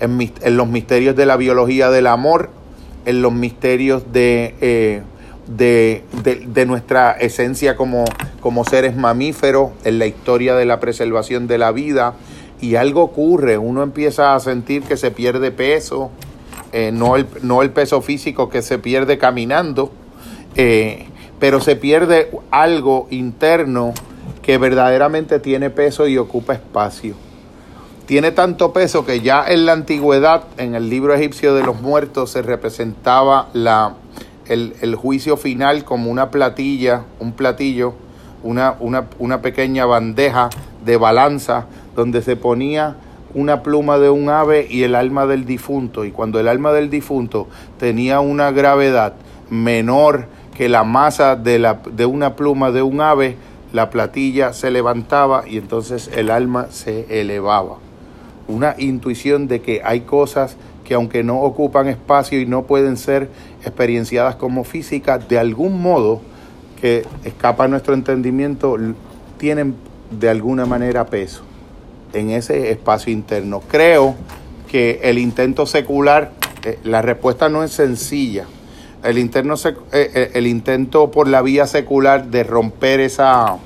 en, los, misterios de la biología del amor, en los misterios de... Eh, de, de, nuestra esencia como, como seres mamíferos, en la historia de la preservación de la vida, y algo ocurre, uno empieza a sentir que se pierde peso, eh, no, el, no el peso físico que se pierde caminando, eh, pero se pierde algo interno que verdaderamente tiene peso y ocupa espacio. Tiene tanto peso que ya en la antigüedad, en el libro egipcio de los muertos, se representaba la, el, juicio final como una platilla, un platillo, una, una, una pequeña bandeja de balanza donde se ponía una pluma de un ave y el alma del difunto. Y cuando el alma del difunto tenía una gravedad menor que la masa de, la, de una pluma de un ave, la platilla se levantaba y entonces el alma se elevaba. Una intuición de que hay cosas que aunque no ocupan espacio y no pueden ser experienciadas como físicas, de algún modo que escapa a nuestro entendimiento, tienen de alguna manera peso en ese espacio interno. Creo que el intento secular, eh, la respuesta no es sencilla. El, interno, eh, eh, el intento por la vía secular de romper esa,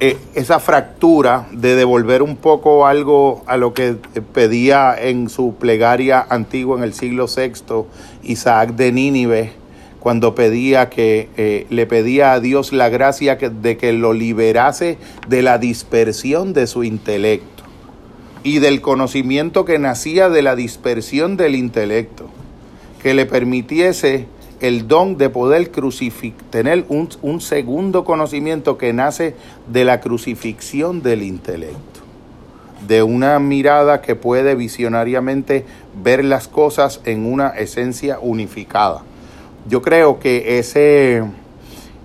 esa fractura, de devolver un poco algo a lo que pedía en su plegaria antigua en el siglo VI Isaac de Nínive, cuando pedía que le pedía a Dios la gracia de que lo liberase de la dispersión de su intelecto y del conocimiento que nacía de la dispersión del intelecto, que le permitiese el don de poder tener un segundo conocimiento que nace de la crucifixión del intelecto, de una mirada que puede visionariamente ver las cosas en una esencia unificada. Yo creo que ese,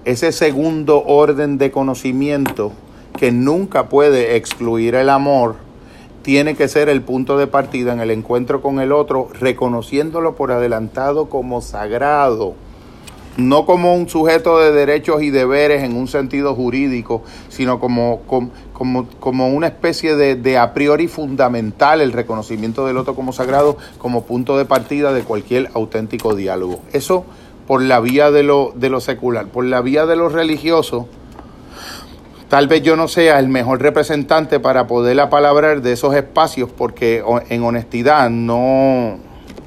ese segundo orden de conocimiento que nunca puede excluir el amor, tiene que ser el punto de partida en el encuentro con el otro, reconociéndolo por adelantado como sagrado, no como un sujeto de derechos y deberes en un sentido jurídico, sino como, como, como, una especie de, de, a priori fundamental el reconocimiento del otro como sagrado, como punto de partida de cualquier auténtico diálogo. Eso por la vía de lo, de lo secular, por la vía de lo religioso Tal vez yo no sea el mejor representante para poder apalabrar de esos espacios porque en honestidad no,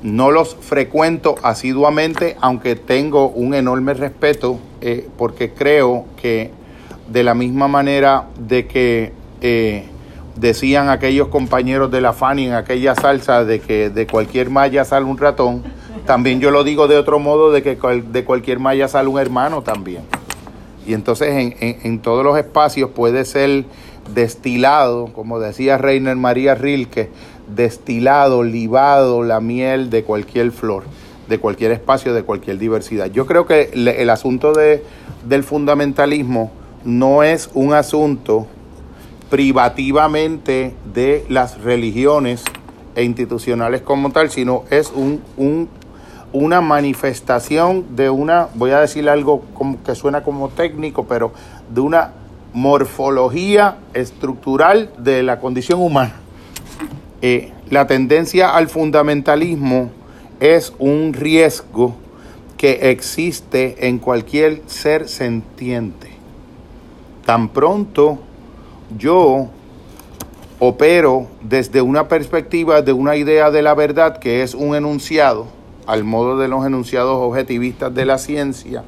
no los frecuento asiduamente, aunque tengo un enorme respeto eh, porque creo que de la misma manera de que eh, decían aquellos compañeros de la Fanny en aquella salsa de que de cualquier malla sale un ratón, también yo lo digo de otro modo de que de cualquier malla sale un hermano también. Y entonces en, en, todos los espacios puede ser destilado, como decía Reiner María Rilke, destilado, libado la miel de cualquier flor, de cualquier espacio, de cualquier diversidad. Yo creo que el asunto de, del fundamentalismo no es un asunto privativamente de las religiones e institucionales como tal, sino es un, un una manifestación de una, voy a decir algo como, que suena como técnico, pero de una morfología estructural de la condición humana. Eh, la tendencia al fundamentalismo es un riesgo que existe en cualquier ser sentiente. Tan pronto yo opero desde una perspectiva de una idea de la verdad que es un enunciado, al modo de los enunciados objetivistas de la ciencia,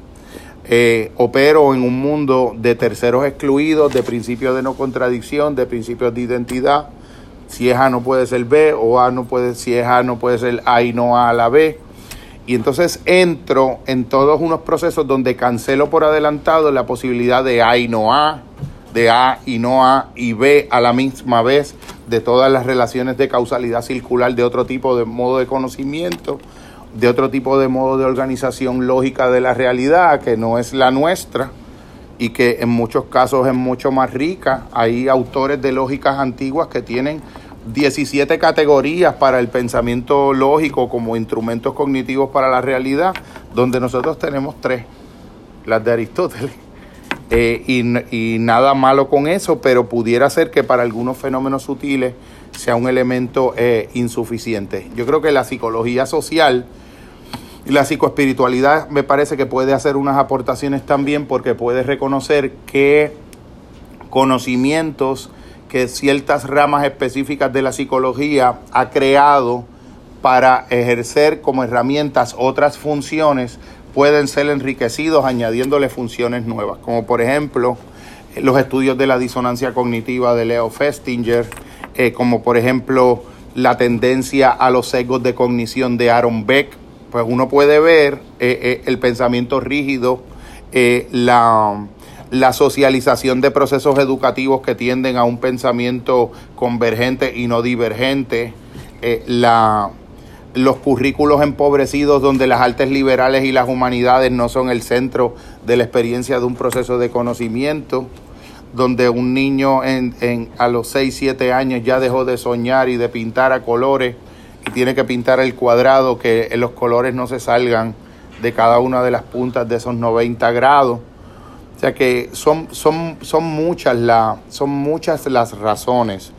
eh, opero en un mundo de terceros excluidos, de principios de no contradicción, de principios de identidad. Si es A no puede ser B, o A no puede, si es A no puede ser A y no A a la B. Y entonces entro en todos unos procesos donde cancelo por adelantado la posibilidad de A y no A, de A y no A y B a la misma vez, de todas las relaciones de causalidad circular de otro tipo de modo de conocimiento de otro tipo de modo de organización lógica de la realidad que no es la nuestra y que en muchos casos es mucho más rica. Hay autores de lógicas antiguas que tienen 17 categorías para el pensamiento lógico como instrumentos cognitivos para la realidad, donde nosotros tenemos tres, las de Aristóteles. Eh, y, nada malo con eso, pero pudiera ser que para algunos fenómenos sutiles sea un elemento eh, insuficiente. Yo creo que la psicología social y la psicoespiritualidad me parece que puede hacer unas aportaciones también porque puede reconocer que conocimientos que ciertas ramas específicas de la psicología ha creado para ejercer como herramientas otras funciones pueden ser enriquecidos añadiéndole funciones nuevas, como por ejemplo los estudios de la disonancia cognitiva de Leo Festinger, eh, como por ejemplo la tendencia a los sesgos de cognición de Aaron Beck, pues uno puede ver eh, eh, el pensamiento rígido, eh, la, socialización de procesos educativos que tienden a un pensamiento convergente y no divergente, la, los currículos empobrecidos donde las artes liberales y las humanidades no son el centro de la experiencia de un proceso de conocimiento, donde un niño en, en, a los 6, 7 años ya dejó de soñar y de pintar a colores y tiene que pintar el cuadrado, que los colores no se salgan de cada una de las puntas de esos 90 grados. O sea que son, son, son, muchas, la, son muchas las razones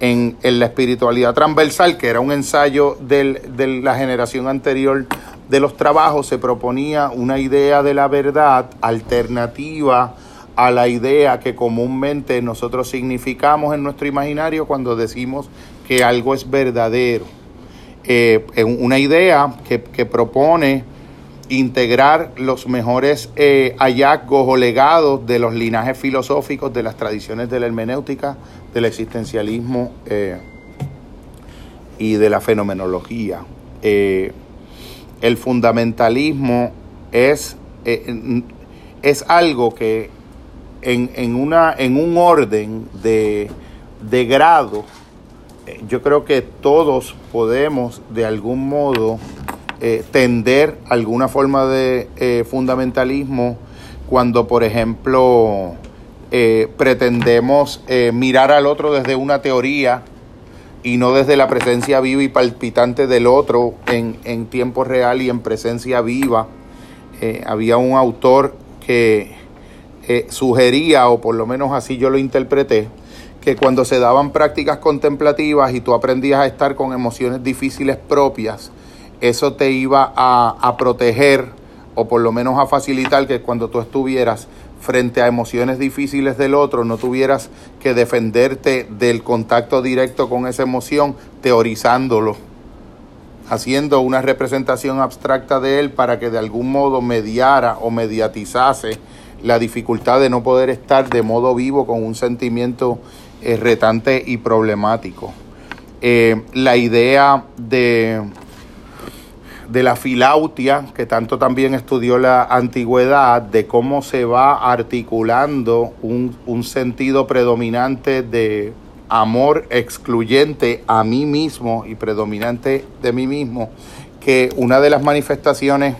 en, la espiritualidad transversal, que era un ensayo de la generación anterior de los trabajos, se proponía una idea de la verdad alternativa a la idea que comúnmente nosotros significamos en nuestro imaginario cuando decimos que algo es verdadero. Eh, una idea que, que propone integrar los mejores eh, hallazgos o legados de los linajes filosóficos, de las tradiciones de la hermenéutica, del existencialismo eh, y de la fenomenología. Eh, el fundamentalismo es, es algo que en, una, en un orden de, de grado, yo creo que todos podemos de algún modo eh, tender alguna forma de eh, fundamentalismo cuando, por ejemplo, eh, pretendemos mirar al otro desde una teoría y no desde la presencia viva y palpitante del otro en, en tiempo real y en presencia viva. había un autor que sugería, o por lo menos así yo lo interpreté, que cuando se daban prácticas contemplativas y tú aprendías a estar con emociones difíciles propias, eso te iba a, proteger o por lo menos a facilitar que cuando tú estuvieras frente a emociones difíciles del otro, no tuvieras que defenderte del contacto directo con esa emoción, teorizándolo, haciendo una representación abstracta de él para que de algún modo mediara o mediatizase la dificultad de no poder estar de modo vivo con un sentimiento eh, retante y problemático. Eh, la idea de de la filautia, que tanto también estudió la antigüedad, de cómo se va articulando un, un sentido predominante de amor excluyente a mí mismo y predominante de mí mismo, que una de las manifestaciones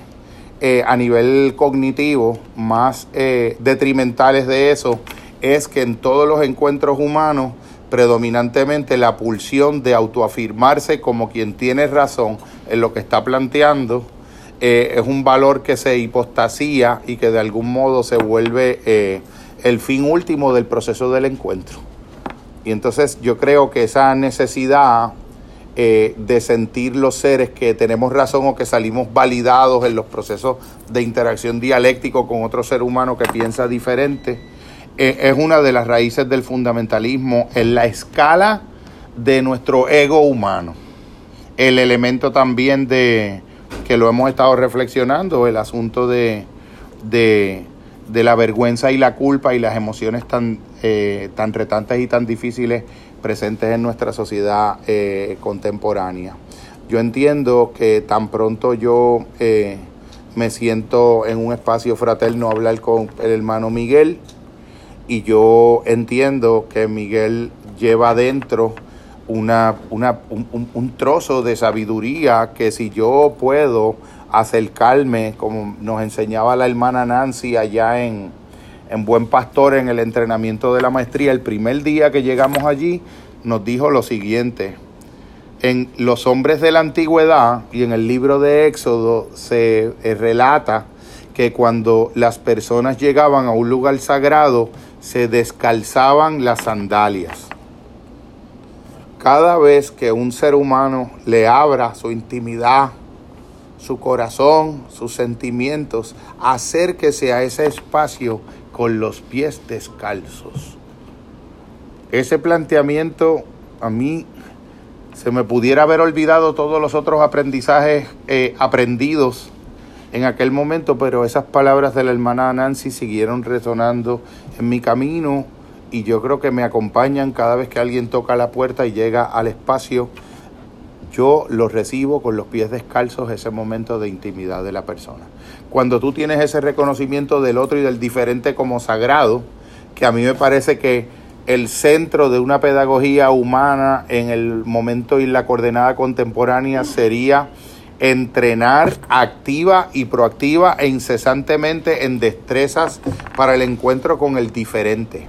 eh, a nivel cognitivo más eh, detrimentales de eso es que en todos los encuentros humanos predominantemente la pulsión de autoafirmarse como quien tiene razón en lo que está planteando eh, es un valor que se hipostasía y que de algún modo se vuelve el fin último del proceso del encuentro. Y entonces yo creo que esa necesidad eh, de sentir los seres que tenemos razón o que salimos validados en los procesos de interacción dialéctico con otro ser humano que piensa diferente, es una de las raíces del fundamentalismo en la escala de nuestro ego humano. El elemento también de que lo hemos estado reflexionando, el asunto de, de, la vergüenza y la culpa y las emociones tan, eh, tan retantes y tan difíciles presentes en nuestra sociedad eh, contemporánea. Yo entiendo que tan pronto yo eh, me siento en un espacio fraterno a hablar con el hermano Miguel, y yo entiendo que Miguel lleva adentro una, una, un, trozo de sabiduría que si yo puedo acercarme, como nos enseñaba la hermana Nancy allá en, en Buen Pastor en el entrenamiento de la maestría, el primer día que llegamos allí, nos dijo lo siguiente. En los hombres de la antigüedad y en el libro de Éxodo se eh, relata que cuando las personas llegaban a un lugar sagrado, se descalzaban las sandalias. Cada vez que un ser humano le abra su intimidad, su corazón, sus sentimientos, acérquese a ese espacio con los pies descalzos. Ese planteamiento a mí se me pudiera haber olvidado todos los otros aprendizajes eh, aprendidos en aquel momento, pero esas palabras de la hermana Nancy siguieron resonando en mi camino y yo creo que me acompañan cada vez que alguien toca la puerta y llega al espacio. Yo lo recibo con los pies descalzos ese momento de intimidad de la persona. Cuando tú tienes ese reconocimiento del otro y del diferente como sagrado, que a mí me parece que el centro de una pedagogía humana en el momento y la coordenada contemporánea sería entrenar activa y proactiva e incesantemente en destrezas para el encuentro con el diferente,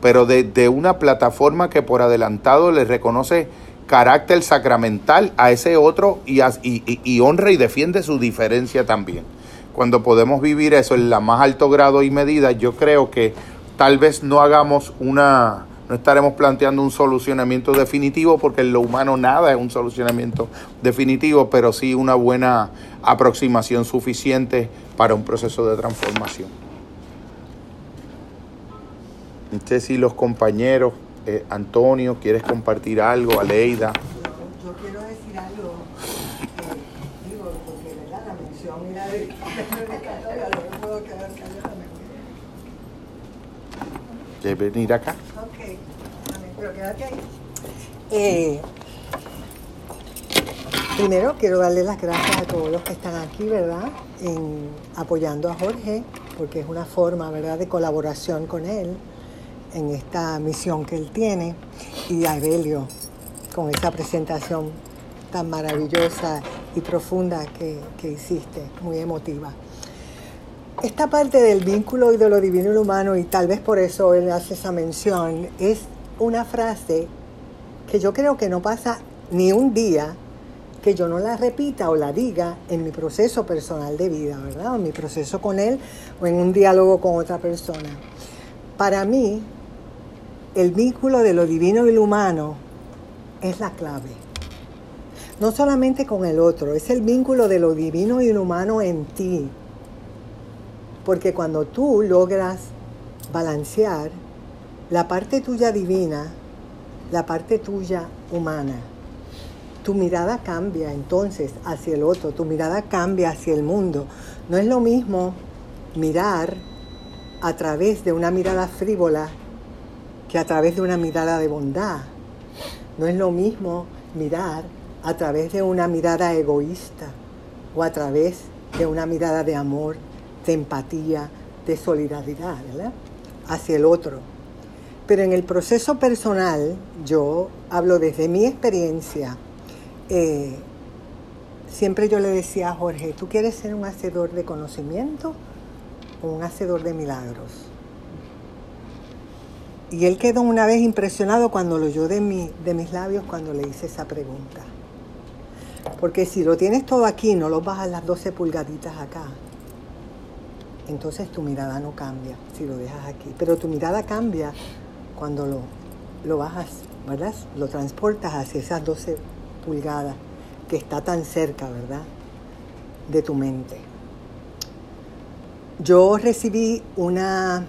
pero de, una plataforma que por adelantado le reconoce carácter sacramental a ese otro y, y, honra y defiende su diferencia también. Cuando podemos vivir eso en la más alto grado y medida, yo creo que tal vez no hagamos una, no estaremos planteando un solucionamiento definitivo, porque en lo humano nada es un solucionamiento definitivo, pero sí una buena aproximación suficiente para un proceso de transformación. No sé si los compañeros, eh, Antonio, ¿quieres compartir algo? Aleida.
Yo, quiero decir algo, eh, digo, porque ¿verdad? la mención era de, no puedo quedar callada.
¿Quieres venir acá?
Ok, pero quédate ahí. Eh, primero quiero darle las gracias a todos los que están aquí, ¿verdad? En, apoyando a Jorge, porque es una forma, ¿verdad?, de colaboración con él en esta misión que él tiene, y a Evelio con esta presentación tan maravillosa y profunda que, que hiciste, muy emotiva. Esta parte del vínculo y de lo divino y lo humano, y tal vez por eso él hace esa mención, es una frase que yo creo que no pasa ni un día que yo no la repita o la diga en mi proceso personal de vida, ¿verdad? O en mi proceso con él o en un diálogo con otra persona. Para mí, el vínculo de lo divino y lo humano es la clave. No solamente con el otro, es el vínculo de lo divino y lo humano en ti. Porque cuando tú logras balancear la parte tuya divina, la parte tuya humana, tu mirada cambia entonces hacia el otro, tu mirada cambia hacia el mundo. No es lo mismo mirar a través de una mirada frívola que a través de una mirada de bondad. No es lo mismo mirar a través de una mirada egoísta o a través de una mirada de amor, de empatía, de solidaridad. Hacia el otro. Pero en el proceso personal, yo hablo desde mi experiencia, eh, siempre yo le decía a Jorge, ¿tú quieres ser un hacedor de conocimiento o un hacedor de milagros? Y él quedó una vez impresionado cuando lo oyó de, de mis labios cuando le hice esa pregunta. Porque si lo tienes todo aquí, no lo bajas las 12 pulgaditas acá, entonces tu mirada no cambia si lo dejas aquí. Pero tu mirada cambia cuando lo, lo bajas, ¿verdad? Lo transportas hacia esas 12 pulgadas que está tan cerca, ¿verdad? De tu mente. Yo recibí una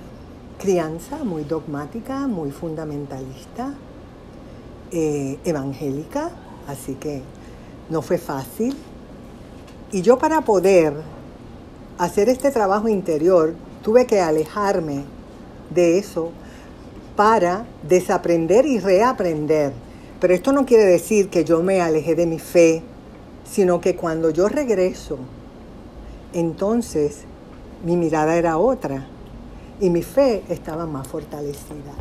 crianza muy dogmática, muy fundamentalista, eh, evangélica, así que no fue fácil. Y yo para poder hacer este trabajo interior tuve que alejarme de eso para desaprender y reaprender. Pero esto no quiere decir que yo me alejé de mi fe, sino que cuando yo regreso, entonces mi mirada era otra y mi fe estaba más fortalecida.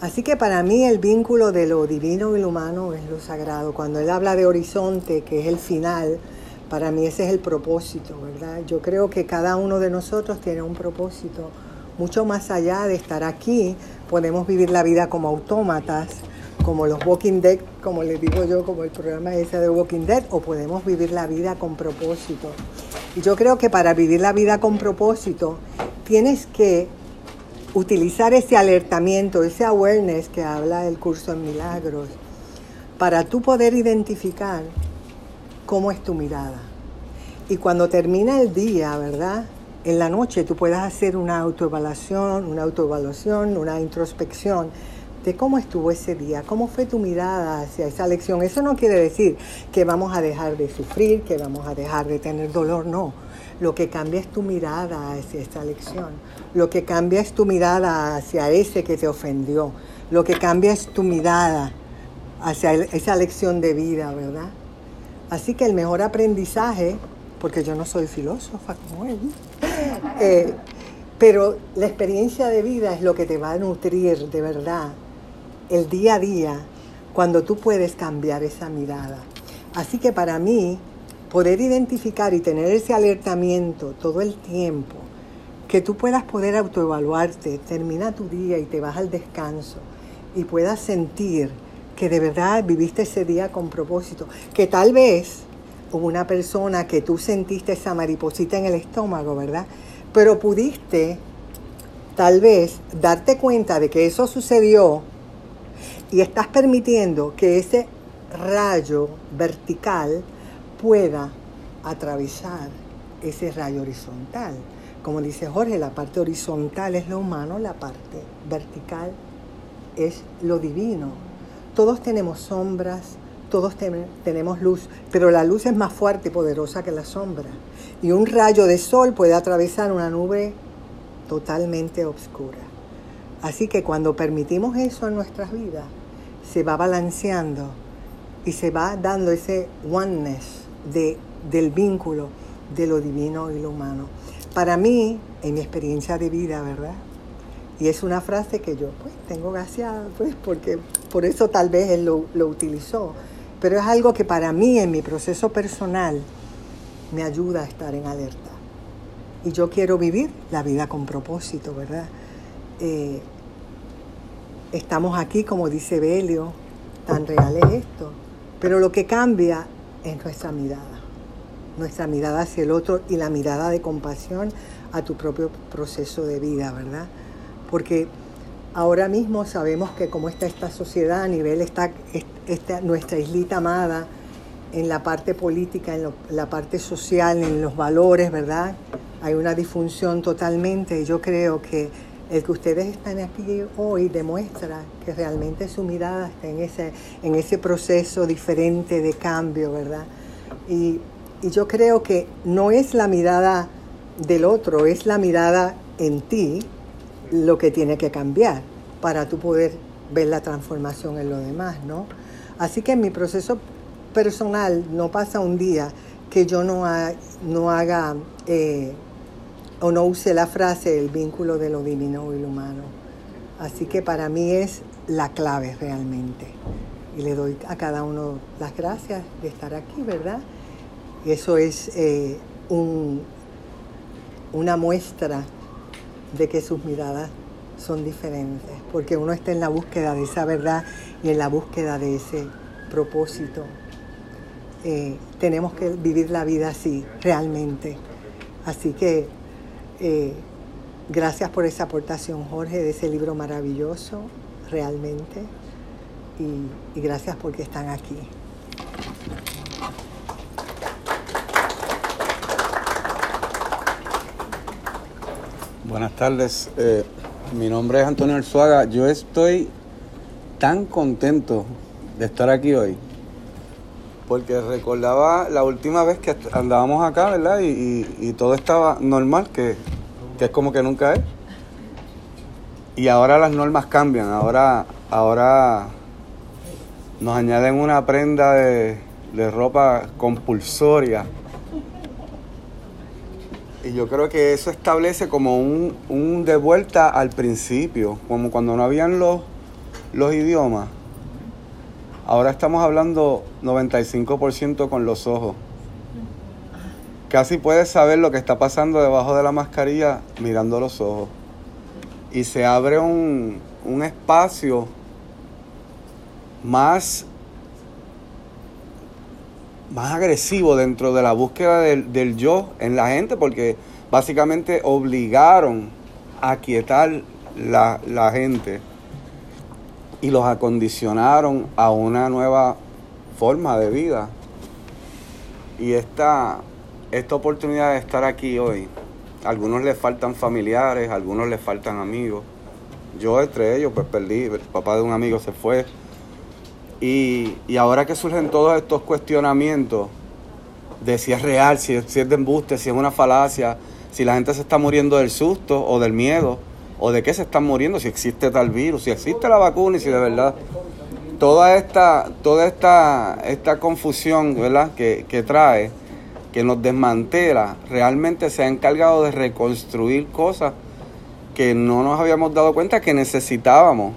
Así que para mí el vínculo de lo divino y lo humano es lo sagrado. Cuando él habla de horizonte, que es el final, para mí ese es el propósito, ¿verdad? Yo creo que cada uno de nosotros tiene un propósito mucho más allá de estar aquí. Podemos vivir la vida como autómatas, como los Walking Dead, como les digo yo, como el programa ese de Walking Dead, o podemos vivir la vida con propósito. Y yo creo que para vivir la vida con propósito tienes que utilizar ese alertamiento, ese awareness que habla el curso en milagros, para tú poder identificar cómo es tu mirada. Y cuando termina el día, ¿verdad? En la noche tú puedas hacer una autoevaluación, una autoevaluación, una introspección de cómo estuvo ese día, cómo fue tu mirada hacia esa lección. Eso no quiere decir que vamos a dejar de sufrir, que vamos a dejar de tener dolor, no lo que cambia es tu mirada hacia esta lección. Lo que cambia es tu mirada hacia ese que te ofendió. Lo que cambia es tu mirada hacia esa lección de vida, ¿verdad? Así que el mejor aprendizaje, porque yo no soy filósofa como él, *laughs* eh, pero la experiencia de vida es lo que te va a nutrir de verdad el día a día cuando tú puedes cambiar esa mirada. Así que para mí poder identificar y tener ese alertamiento todo el tiempo, que tú puedas poder autoevaluarte, termina tu día y te vas al descanso y puedas sentir que de verdad viviste ese día con propósito, que tal vez hubo una persona que tú sentiste esa mariposita en el estómago, ¿verdad? Pero pudiste tal vez darte cuenta de que eso sucedió y estás permitiendo que ese rayo vertical pueda atravesar ese rayo horizontal. Como dice Jorge, la parte horizontal es lo humano, la parte vertical es lo divino. Todos tenemos sombras, todos tenemos luz, pero la luz es más fuerte y poderosa que la sombra. Y un rayo de sol puede atravesar una nube totalmente oscura. Así que cuando permitimos eso en nuestras vidas, se va balanceando y se va dando ese oneness de, del vínculo de lo divino y lo humano. Para mí, en mi experiencia de vida, ¿verdad? Y es una frase que yo pues tengo gracias, pues porque por eso tal vez él lo, utilizó pero es algo que para mí en mi proceso personal me ayuda a estar en alerta. Y yo quiero vivir la vida con propósito, ¿verdad? Eh, estamos aquí, como dice Belio, tan real es esto, pero lo que cambia es nuestra mirada, nuestra mirada hacia el otro y la mirada de compasión a tu propio proceso de vida, ¿verdad? Porque ahora mismo sabemos que como está esta sociedad a nivel, está, nuestra islita amada, en la parte política, en la parte social, en los valores, ¿verdad? Hay una disfunción totalmente yo creo que el que ustedes están aquí hoy demuestra que realmente su mirada está en ese, en ese proceso diferente de cambio, ¿verdad? Y yo creo que no es la mirada del otro, es la mirada en ti lo que tiene que cambiar para tú poder ver la transformación en lo demás, ¿no? Así que en mi proceso personal no pasa un día que yo no, no haga eh, o no use la frase el vínculo de lo divino y lo humano. Así que para mí es la clave realmente. Y le doy a cada uno las gracias de estar aquí, ¿verdad? Y eso es eh, un, una muestra de que sus miradas son diferentes, porque uno está en la búsqueda de esa verdad y en la búsqueda de ese propósito. Eh, tenemos que vivir la vida así, realmente. Así que eh, gracias por esa aportación, Jorge, de ese libro maravilloso, realmente. Y, y gracias porque están aquí.
Buenas tardes. Eh, mi nombre es Antonio Arzuaga. Yo estoy tan contento de estar aquí hoy. Porque recordaba la última vez que andábamos acá, ¿verdad? Y, todo estaba normal, que, es como que nunca es. Y ahora las normas cambian. Ahora, ahora nos añaden una prenda de, de ropa compulsoria y yo creo que eso establece como un, un de vuelta al principio, como cuando no habían los, los idiomas. Ahora estamos hablando 95% con los ojos. Casi puedes saber lo que está pasando debajo de la mascarilla mirando los ojos. Y se abre un, un espacio más más agresivo dentro de la búsqueda del, yo en la gente, porque básicamente obligaron a quietar la, la gente y los acondicionaron a una nueva forma de vida. Y esta, esta oportunidad de estar aquí hoy, a algunos les faltan familiares, a algunos les faltan amigos. Yo entre ellos pues perdí, el papá de un amigo se fue, y, ahora que surgen todos estos cuestionamientos de si es real, si es, de embuste, si es una falacia, si la gente se está muriendo del susto o del miedo, o de qué se están muriendo, si existe tal virus, si existe la vacuna y si de verdad toda esta, toda esta, esta confusión ¿verdad? Que, que trae, que nos desmantela, realmente se ha encargado de reconstruir cosas que no nos habíamos dado cuenta que necesitábamos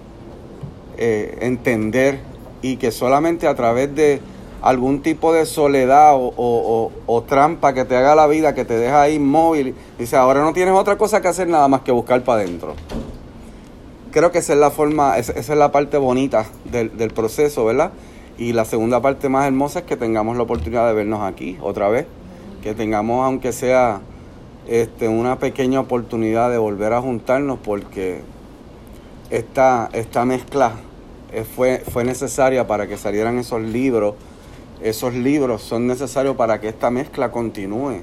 eh, entender y que solamente a través de algún tipo de soledad o, trampa que te haga la vida, que te deja ahí inmóvil, dice, ahora no tienes otra cosa que hacer nada más que buscar para adentro. creo que esa es la forma, esa, es la parte bonita del, del proceso, ¿verdad? Y la segunda parte más hermosa es que tengamos la oportunidad de vernos aquí otra vez, que tengamos aunque sea este, una pequeña oportunidad de volver a juntarnos porque esta, esta mezcla fue, fue necesaria para que salieran esos libros. Esos libros son necesarios para que esta mezcla continúe.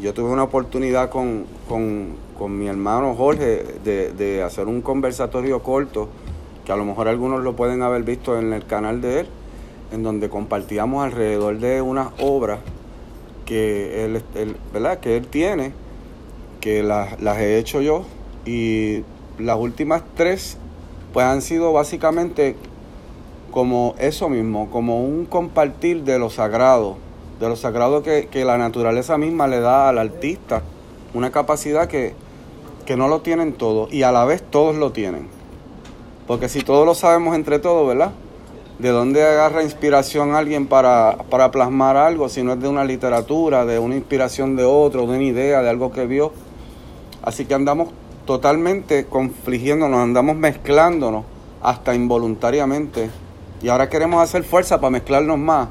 Yo tuve una oportunidad con, con, con mi hermano Jorge de, de hacer un conversatorio corto, que a lo mejor algunos lo pueden haber visto en el canal de él, en donde compartíamos alrededor de unas obras que él, él, ¿verdad? que él tiene, que las, las he hecho yo, y las últimas tres pues han sido básicamente como eso mismo, como un compartir de lo sagrado, de lo sagrado que, que la naturaleza misma le da al artista, una capacidad que, que no lo tienen todos y a la vez todos lo tienen. Porque si todos lo sabemos entre todos, ¿verdad? ¿De dónde agarra inspiración alguien para, para plasmar algo si no es de una literatura, de una inspiración de otro, de una idea, de algo que vio? Así que andamos totalmente confligiéndonos, andamos mezclándonos hasta involuntariamente. Y ahora queremos hacer fuerza para mezclarnos más.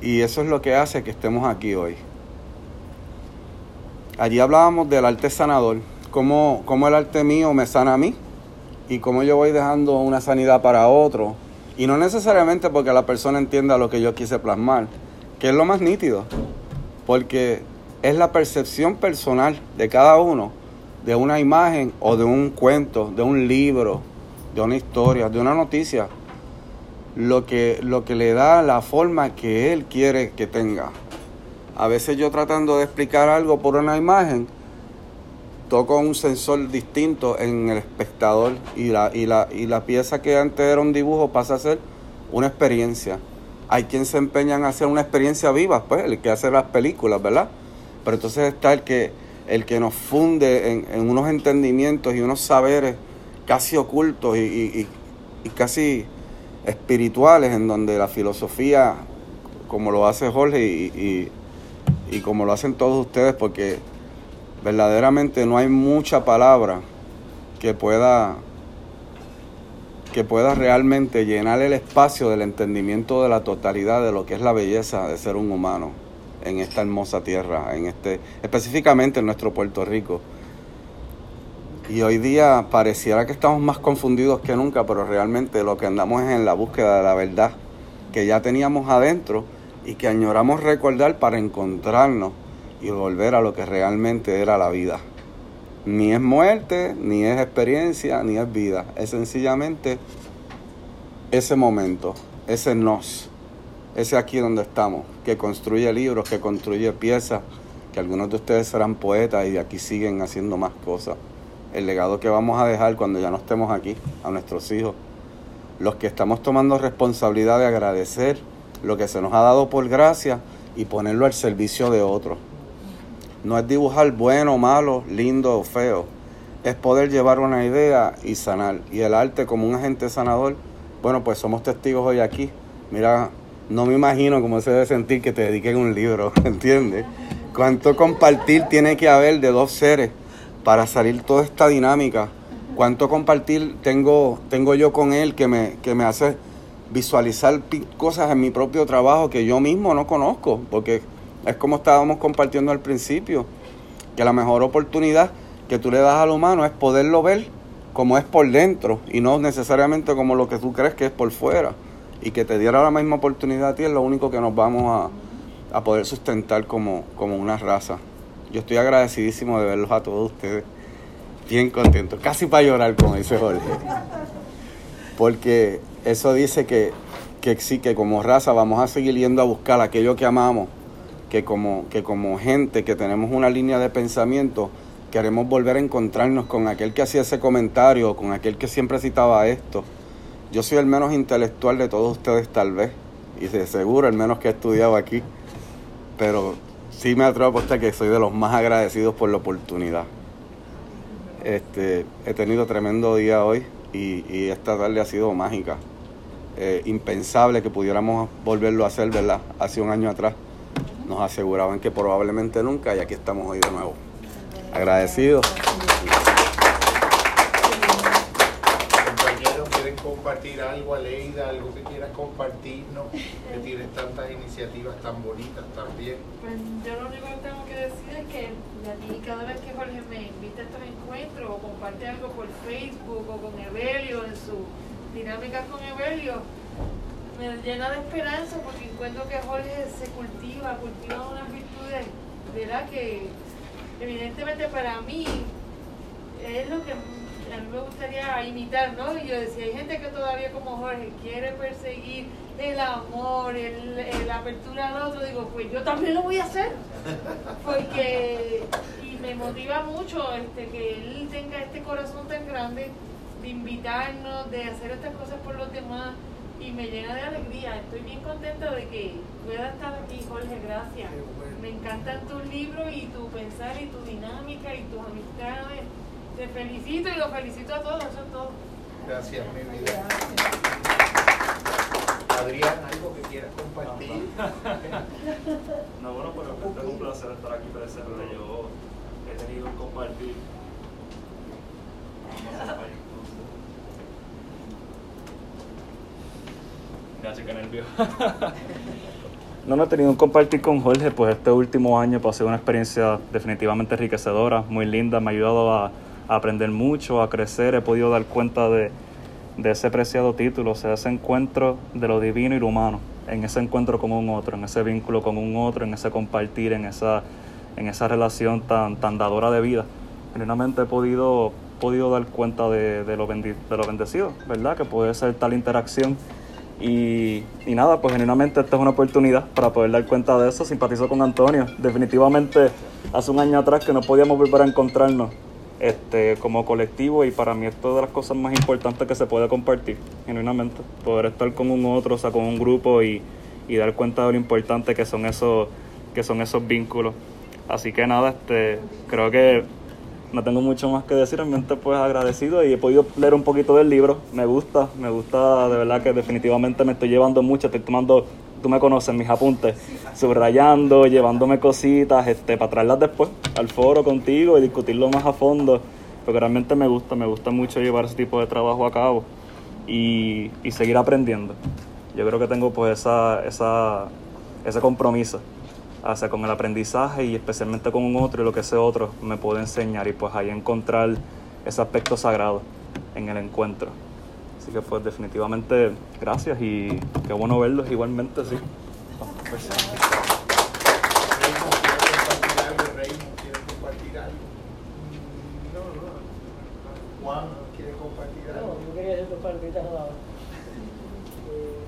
Y eso es lo que hace que estemos aquí hoy. Allí hablábamos del arte sanador, cómo, cómo el arte mío me sana a mí y cómo yo voy dejando una sanidad para otro. Y no necesariamente porque la persona entienda lo que yo quise plasmar, que es lo más nítido. Porque es la percepción personal de cada uno de una imagen o de un cuento, de un libro, de una historia, de una noticia, lo que, lo que le da la forma que él quiere que tenga. A veces yo tratando de explicar algo por una imagen, toco un sensor distinto en el espectador y la, y la, y la pieza que antes era un dibujo pasa a ser una experiencia. Hay quien se empeña en hacer una experiencia viva, pues, el que hace las películas, ¿verdad? Pero entonces está el que, el que nos funde en, unos entendimientos y unos saberes casi ocultos y, y, y, casi espirituales, en donde la filosofía, como lo hace Jorge y, y como lo hacen todos ustedes, porque verdaderamente no hay mucha palabra que pueda que pueda realmente llenar el espacio del entendimiento de la totalidad de lo que es la belleza de ser un humano en esta hermosa tierra, en este, específicamente en nuestro Puerto Rico. Y hoy día pareciera que estamos más confundidos que nunca, pero realmente lo que andamos es en la búsqueda de la verdad que ya teníamos adentro y que añoramos recordar para encontrarnos y volver a lo que realmente era la vida. Ni es muerte, ni es experiencia, ni es vida. Es sencillamente ese momento, ese nos ese aquí donde estamos, que construye libros, que construye piezas, que algunos de ustedes serán poetas y de aquí siguen haciendo más cosas. El legado que vamos a dejar cuando ya no estemos aquí a nuestros hijos. Los que estamos tomando responsabilidad de agradecer lo que se nos ha dado por gracia y ponerlo al servicio de otros. No es dibujar bueno, malo, lindo o feo. Es poder llevar una idea y sanar. Y el arte como un agente sanador, bueno, pues somos testigos hoy aquí. Mira no me imagino cómo se debe sentir que te dediquen un libro, *laughs* ¿entiendes? Cuánto compartir tiene que haber de dos seres para salir toda esta dinámica. Cuánto compartir tengo, tengo yo con él que me, que me hace visualizar cosas en mi propio trabajo que yo mismo no conozco, porque es como estábamos compartiendo al principio, que la mejor oportunidad que tú le das al humano es poderlo ver como es por dentro y no necesariamente como lo que tú crees que es por fuera y que te diera la misma oportunidad a ti es lo único que nos vamos a, a poder sustentar como, como una raza. Yo estoy agradecidísimo de verlos a todos ustedes, bien contentos, casi para llorar, como dice Jorge. Porque eso dice que, que sí, que como raza vamos a seguir yendo a buscar aquello que amamos, que como, que como gente que tenemos una línea de pensamiento, queremos volver a encontrarnos con aquel que hacía ese comentario, con aquel que siempre citaba esto yo soy el menos intelectual de todos ustedes tal vez, y de seguro el menos que he estudiado aquí, pero sí me atrevo a apostar que soy de los más agradecidos por la oportunidad. Este, he tenido tremendo día hoy y, esta tarde ha sido mágica. Eh, impensable que pudiéramos volverlo a hacer, ¿verdad? Hace un año atrás nos aseguraban que probablemente nunca y aquí estamos hoy de nuevo. Agradecidos.
Compartir algo, Aleida, algo que quieras compartirnos, que tienes tantas iniciativas tan bonitas también.
Pues yo lo único que tengo que decir es que a mí cada vez que Jorge me invita a estos encuentros o comparte algo por Facebook o con Evelio en su dinámica con Evelio, me llena de esperanza porque encuentro que Jorge se cultiva, cultiva unas virtudes, ¿verdad? Que evidentemente para mí es lo que a mí me gustaría imitar, ¿no? Y yo decía, hay gente que todavía como Jorge quiere perseguir el amor, el, la apertura al otro, digo, pues yo también lo voy a hacer. Porque, y me motiva mucho este, que él tenga este corazón tan grande de invitarnos, de hacer estas cosas por los demás y me llena de alegría. Estoy bien contenta de que pueda estar aquí, Jorge, gracias. Me encantan tus libros y tu pensar y tu dinámica y tus amistades. Te felicito y los felicito a todos, eso es todo.
Gracias, mi vida. Adrián, ¿algo que quieras compartir? *laughs*
No, bueno, pero es un placer estar aquí presente. Yo he tenido que compartir. Gracias, nervio. No, no he tenido un compartir con Jorge, pues este último año pues, ha sido una experiencia definitivamente enriquecedora, muy linda, me ha ayudado a, a aprender mucho, a crecer, he podido dar cuenta de, de ese preciado título, o sea, ese encuentro de lo divino y lo humano, en ese encuentro con un otro, en ese vínculo con un otro, en ese compartir, en esa, en esa relación tan, tan dadora de vida. Genuinamente he podido, podido dar cuenta de, de, lo de lo bendecido, ¿verdad? Que puede ser tal interacción. Y, y, nada, pues genuinamente esta es una oportunidad para poder dar cuenta de eso. Simpatizo con Antonio. Definitivamente hace un año atrás que no podíamos volver a encontrarnos este, como colectivo y para mí es de las cosas más importantes que se puede compartir, genuinamente. Poder estar con un otro, o sea, con un grupo y, y dar cuenta de lo importante que son esos, que son esos vínculos. Así que nada, este, creo que no tengo mucho más que decir, realmente pues agradecido y he podido leer un poquito del libro, me gusta, me gusta de verdad que definitivamente me estoy llevando mucho, estoy tomando, tú me conoces, mis apuntes, subrayando, llevándome cositas este, para traerlas después al foro contigo y discutirlo más a fondo, porque realmente me gusta, me gusta mucho llevar ese tipo de trabajo a cabo y, y seguir aprendiendo. Yo creo que tengo pues esa, esa, ese compromiso hacia con el aprendizaje y especialmente con un otro y lo que ese otro me puede enseñar y pues ahí encontrar ese aspecto sagrado en el encuentro. Así que pues definitivamente gracias y qué bueno verlos igualmente, sí. Pues,
Juan, ¿quieres compartir algo?
No, yo quería hacer dos palabritas nada más. Eh,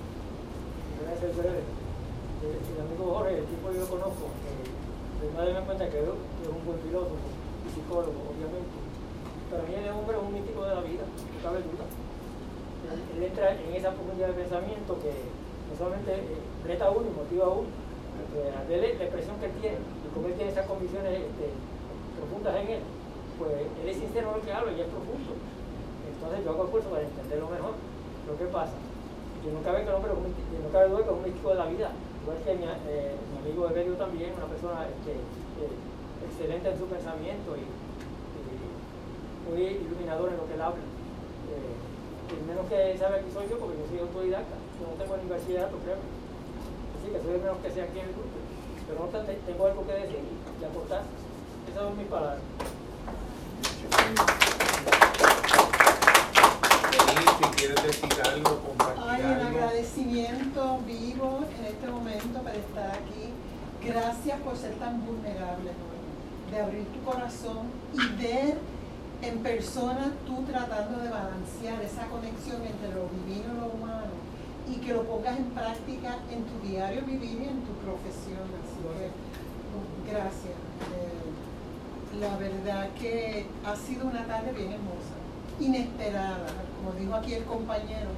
voy a ser breve. Eh, el amigo Jorge, el tipo yo lo conozco, eh, me doy cuenta que es un buen filósofo y psicólogo, obviamente. Para mí el hombre es un mítico de la vida, no cabe duda. Él, entra en esa profundidad de pensamiento que no solamente eh, reta a uno y motiva a uno, ver la expresión que tiene y como él tiene esas convicciones este, profundas en él, pues él es sincero en lo que habla y es profundo. Entonces yo hago esfuerzo para entenderlo mejor. Lo que pasa, yo no cabe, que el hombre, yo cabe duda que es un místico de la vida. Igual que mi, eh, mi amigo Evelio también, una persona este, eh, excelente en su pensamiento y, y muy iluminador en lo que él habla. El menos que sabe aquí soy yo porque yo soy autodidacta. Yo no tengo ni bachillerato, creo. Así que soy el menos que sea aquí en el grupo. Pero no obstante, tengo algo que decir y aportar. Esas son mis palabras.
Si quieres decir algo, compartir
Hay un agradecimiento vivo en este momento para estar aquí. Gracias por ser tan vulnerable, de abrir tu corazón y ver en persona tú tratando de balancear esa conexión entre lo divino y lo humano y que lo pongas en práctica en tu diario vivir y en tu profesión. Así que, gracias. Eh, la verdad que ha sido una tarde bien hermosa, inesperada, como dijo aquí el compañero.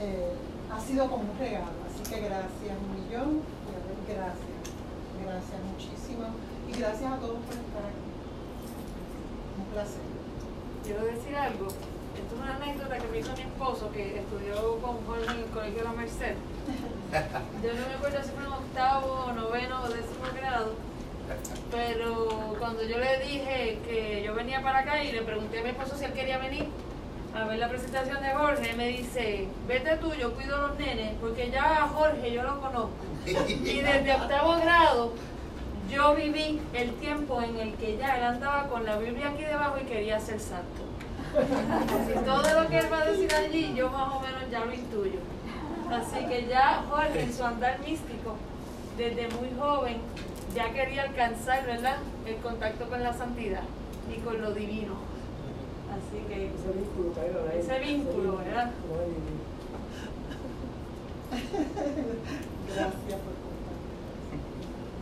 Eh, ha sido como un regalo, así que gracias un millón, gracias, gracias muchísimo y gracias a todos por estar aquí.
Quiero decir algo. Esto es una anécdota que me hizo mi esposo que estudió con Jorge en el Colegio de la Merced. Yo no me acuerdo si fue en octavo, noveno o décimo grado. Pero cuando yo le dije que yo venía para acá y le pregunté a mi esposo si él quería venir, a ver la presentación de Jorge, me dice, vete tú, yo cuido a los nenes, porque ya a Jorge yo lo conozco. Y desde octavo grado yo viví el tiempo en el que ya él andaba con la Biblia aquí debajo y quería ser santo. Así, todo lo que él va a decir allí, yo más o menos ya lo intuyo. Así que ya Jorge en su andar místico, desde muy joven, ya quería alcanzar, ¿verdad? El contacto con la santidad y con lo divino. Así que
Ese vínculo.
Ese vínculo, ¿verdad? *laughs*
Gracias.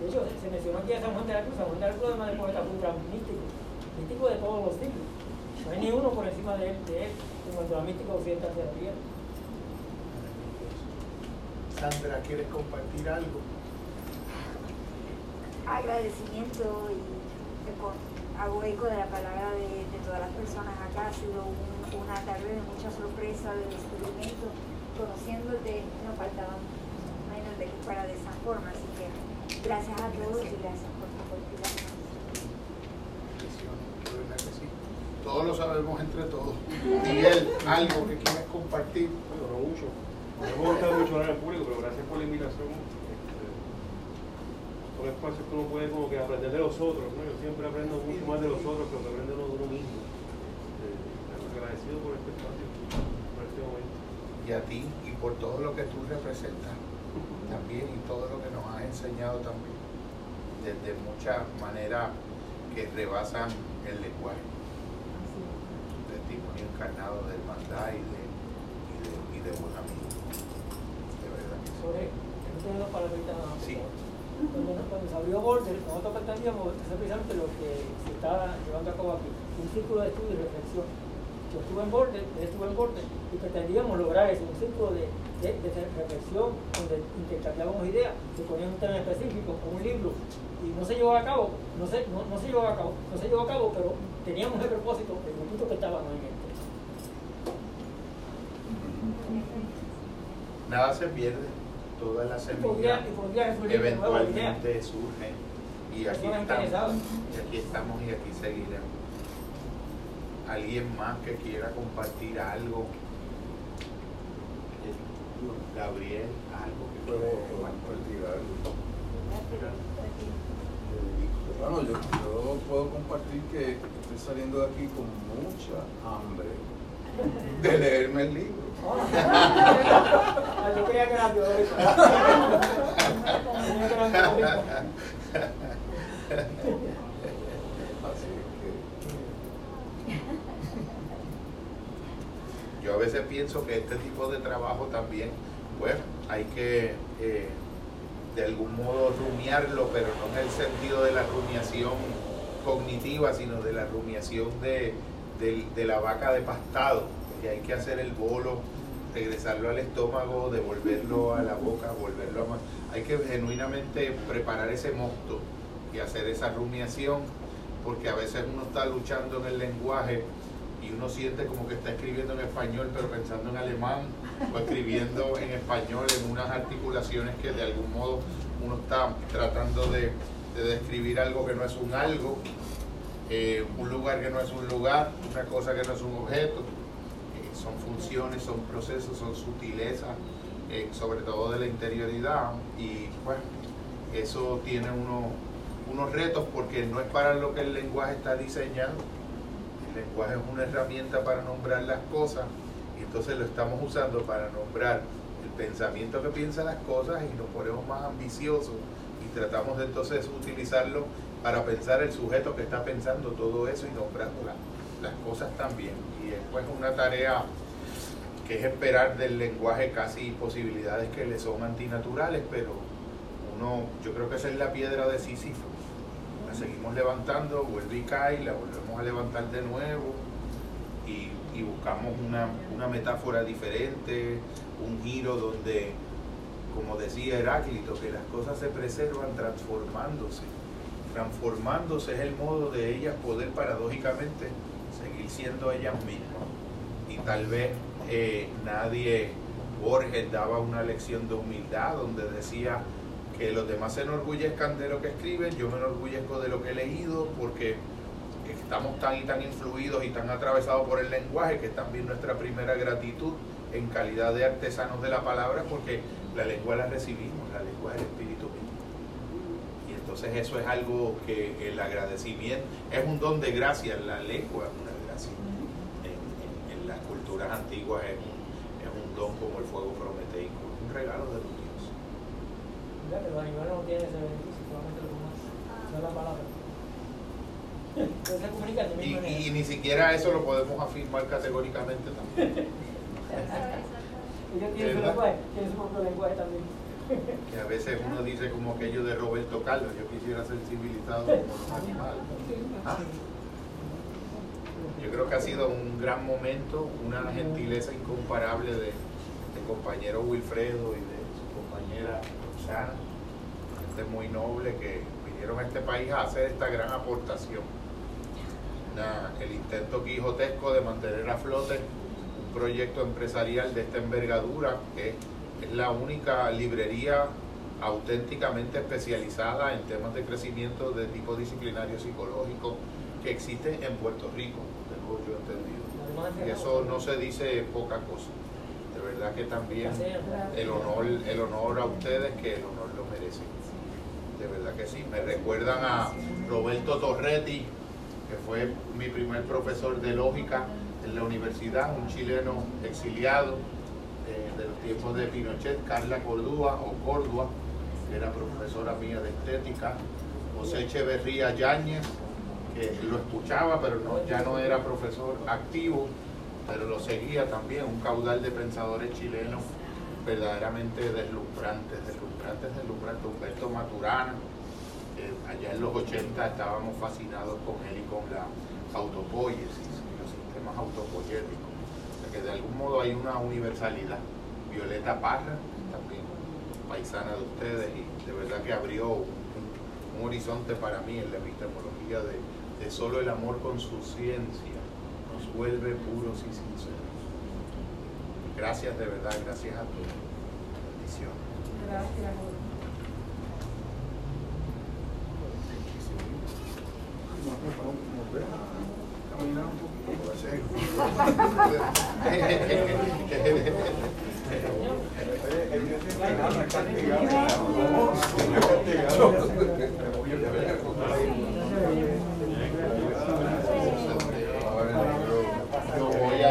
De hecho, se mencionó aquí a San Juan de la Cruz. San Juan de la Cruz, además de poeta, fue un gran místico. Místico de todos los siglos. No hay ni uno por encima de él, de él en cuanto a mística occidental se refiere.
Sandra, ¿quieres compartir algo?
agradecimiento y de hago eco de la palabra de, de todas las personas acá. Ha sido un- una tarde de mucha sorpresa, de descubrimiento. Conociéndote, nos faltaba menos de que fuera de esa forma. Así que gracias a todos y gracias por
verdad que sí. Todos lo sabemos entre todos. Miguel, algo que quieras compartir.
Bueno, no mucho. No me gusta mucho hablar en público, pero gracias por la invitación. Este, son espacios que uno puede como que aprender de los otros, ¿no? Yo siempre aprendo mucho más de los otros que lo que aprende uno de uno mismo. Eh, agradecido por este espacio, por este momento.
Y a ti y por todo lo que tú representas también y todo lo que nos has enseñado también. Desde muchas maneras que rebasan el lenguaje. Un testimonio encarnado de hermandad y de, y de, y de buen amigo. De verdad que sí.
Sobre, tengo.
Sí.
Cuando, cuando se abrió Border, nosotros pretendíamos hacer precisamente lo que se está llevando a cabo aquí, un círculo de estudio y reflexión. Yo estuve en Border, él estuvo en Border, y pretendíamos lograr eso, un círculo de, de, de reflexión donde intercambiábamos ideas, se ponía un tema específico, o un libro, y no se llevó a cabo, no se, no, no se llevó a cabo, no se llevó a cabo, pero teníamos el propósito, el grupito que estábamos en este.
Nada se pierde. Todas las semillas eventualmente surgen. Y aquí estamos. Y aquí estamos y aquí seguiremos. ¿Alguien más que quiera compartir algo? Gabriel, algo que quiera compartir algo.
Bueno, yo, yo puedo compartir que estoy saliendo de aquí con mucha hambre.
De leerme el libro.
Ah, yo creía que era *laughs* violeta. Creía que era violeta.
Así que yo a veces pienso que este tipo de trabajo también, pues hay que eh, de algún modo rumiarlo, pero no en el sentido de la rumiación cognitiva, sino de la rumiación de, del- de la vaca de pastado, que hay que hacer el bolo, regresarlo al estómago, devolverlo a la boca, volverlo a... ma- Hay que genuinamente preparar ese mosto y hacer esa rumiación, porque a veces uno está luchando en el lenguaje uno siente como que está escribiendo en español pero pensando en alemán o escribiendo en español en unas articulaciones que de algún modo uno está tratando de, de describir algo que no es un algo, eh, un lugar que no es un lugar, una cosa que no es un objeto. Eh, son funciones, son procesos, son sutilezas, eh, sobre todo de la interioridad y bueno, eso tiene uno- unos retos porque no es para lo que el lenguaje está diseñado. Lenguaje es una herramienta para nombrar las cosas y entonces lo estamos usando para nombrar el pensamiento que piensa las cosas y nos ponemos más ambiciosos y tratamos de entonces utilizarlo para pensar el sujeto que está pensando todo eso y nombrando la- las cosas también. Y después una tarea que es esperar del lenguaje casi posibilidades que le son antinaturales, pero uno, yo creo que esa es la piedra de Sísifo. Seguimos levantando, vuelve y cae, la volvemos a levantar de nuevo y, y buscamos una, una metáfora diferente, un giro donde, como decía Heráclito, que las cosas se preservan transformándose. Transformándose es el modo de ellas poder paradójicamente seguir siendo ellas mismas. Y tal vez eh, nadie, Borges daba una lección de humildad donde decía que los demás se enorgullezcan de lo que escriben, yo me enorgullezco de lo que he leído porque que estamos tan y tan influidos y tan atravesados por el lenguaje que es también nuestra primera gratitud en calidad de artesanos de la palabra porque la lengua la recibimos, la lengua es el espíritu mismo. Y entonces eso es algo que el agradecimiento es un don de gracia, la lengua es una gracia. En, las culturas antiguas es un, es un don como el fuego prometeico, un regalo de los
los animales no tienen ese beneficio, solamente los humanos. Esa es la palabra. *laughs* Entonces
Y, ni siquiera eso lo podemos afirmar categóricamente también.
Ellos tienen su
¿Verdad?
lenguaje, tienen su propio lenguaje también. *laughs*
Que a veces uno dice como aquello de Roberto Carlos, yo quisiera ser civilizado como los *laughs* animales. Ah. Yo creo que ha sido un gran momento, una gentileza incomparable de, de compañero Wilfredo y de su compañera Roxana, gente muy noble que vinieron a este país a hacer esta gran aportación. El intento quijotesco de mantener a flote un proyecto empresarial de esta envergadura, que es la única librería auténticamente especializada en temas de crecimiento de tipo disciplinario psicológico que existe en Puerto Rico, tengo yo entendido. Y eso no se dice poca cosa. Verdad que también el honor, el honor a ustedes, que el honor lo merecen. De verdad que sí. Me recuerdan a Roberto Torretti, que fue mi primer profesor de lógica en la universidad, un chileno exiliado eh, de los tiempos de Pinochet, Carla Cordúa o Cordua, que era profesora mía de estética, José Echeverría Yáñez, que lo escuchaba, pero no, ya no era profesor activo, pero lo seguía también, un caudal de pensadores chilenos verdaderamente deslumbrantes, deslumbrantes, deslumbrantes. Humberto Maturana, eh, allá en los 80 estábamos fascinados con él y con la autopoiesis los sistemas autopoyéticos. O sea que de algún modo hay una universalidad. Violeta Parra, también paisana de ustedes, y de verdad que abrió un, horizonte para mí en la epistemología de solo el amor con su ciencia nos vuelve puros y sinceros. Gracias de verdad, gracias a todos. Bendiciones.
Gracias.
Caminar un poquito, Yo voy allá.
Yo Gabriela es la gran chilena. Gabriela Mistral, la gran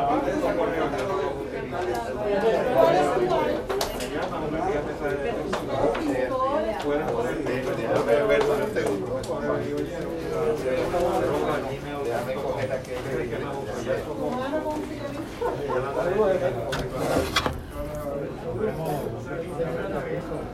Déjame coger.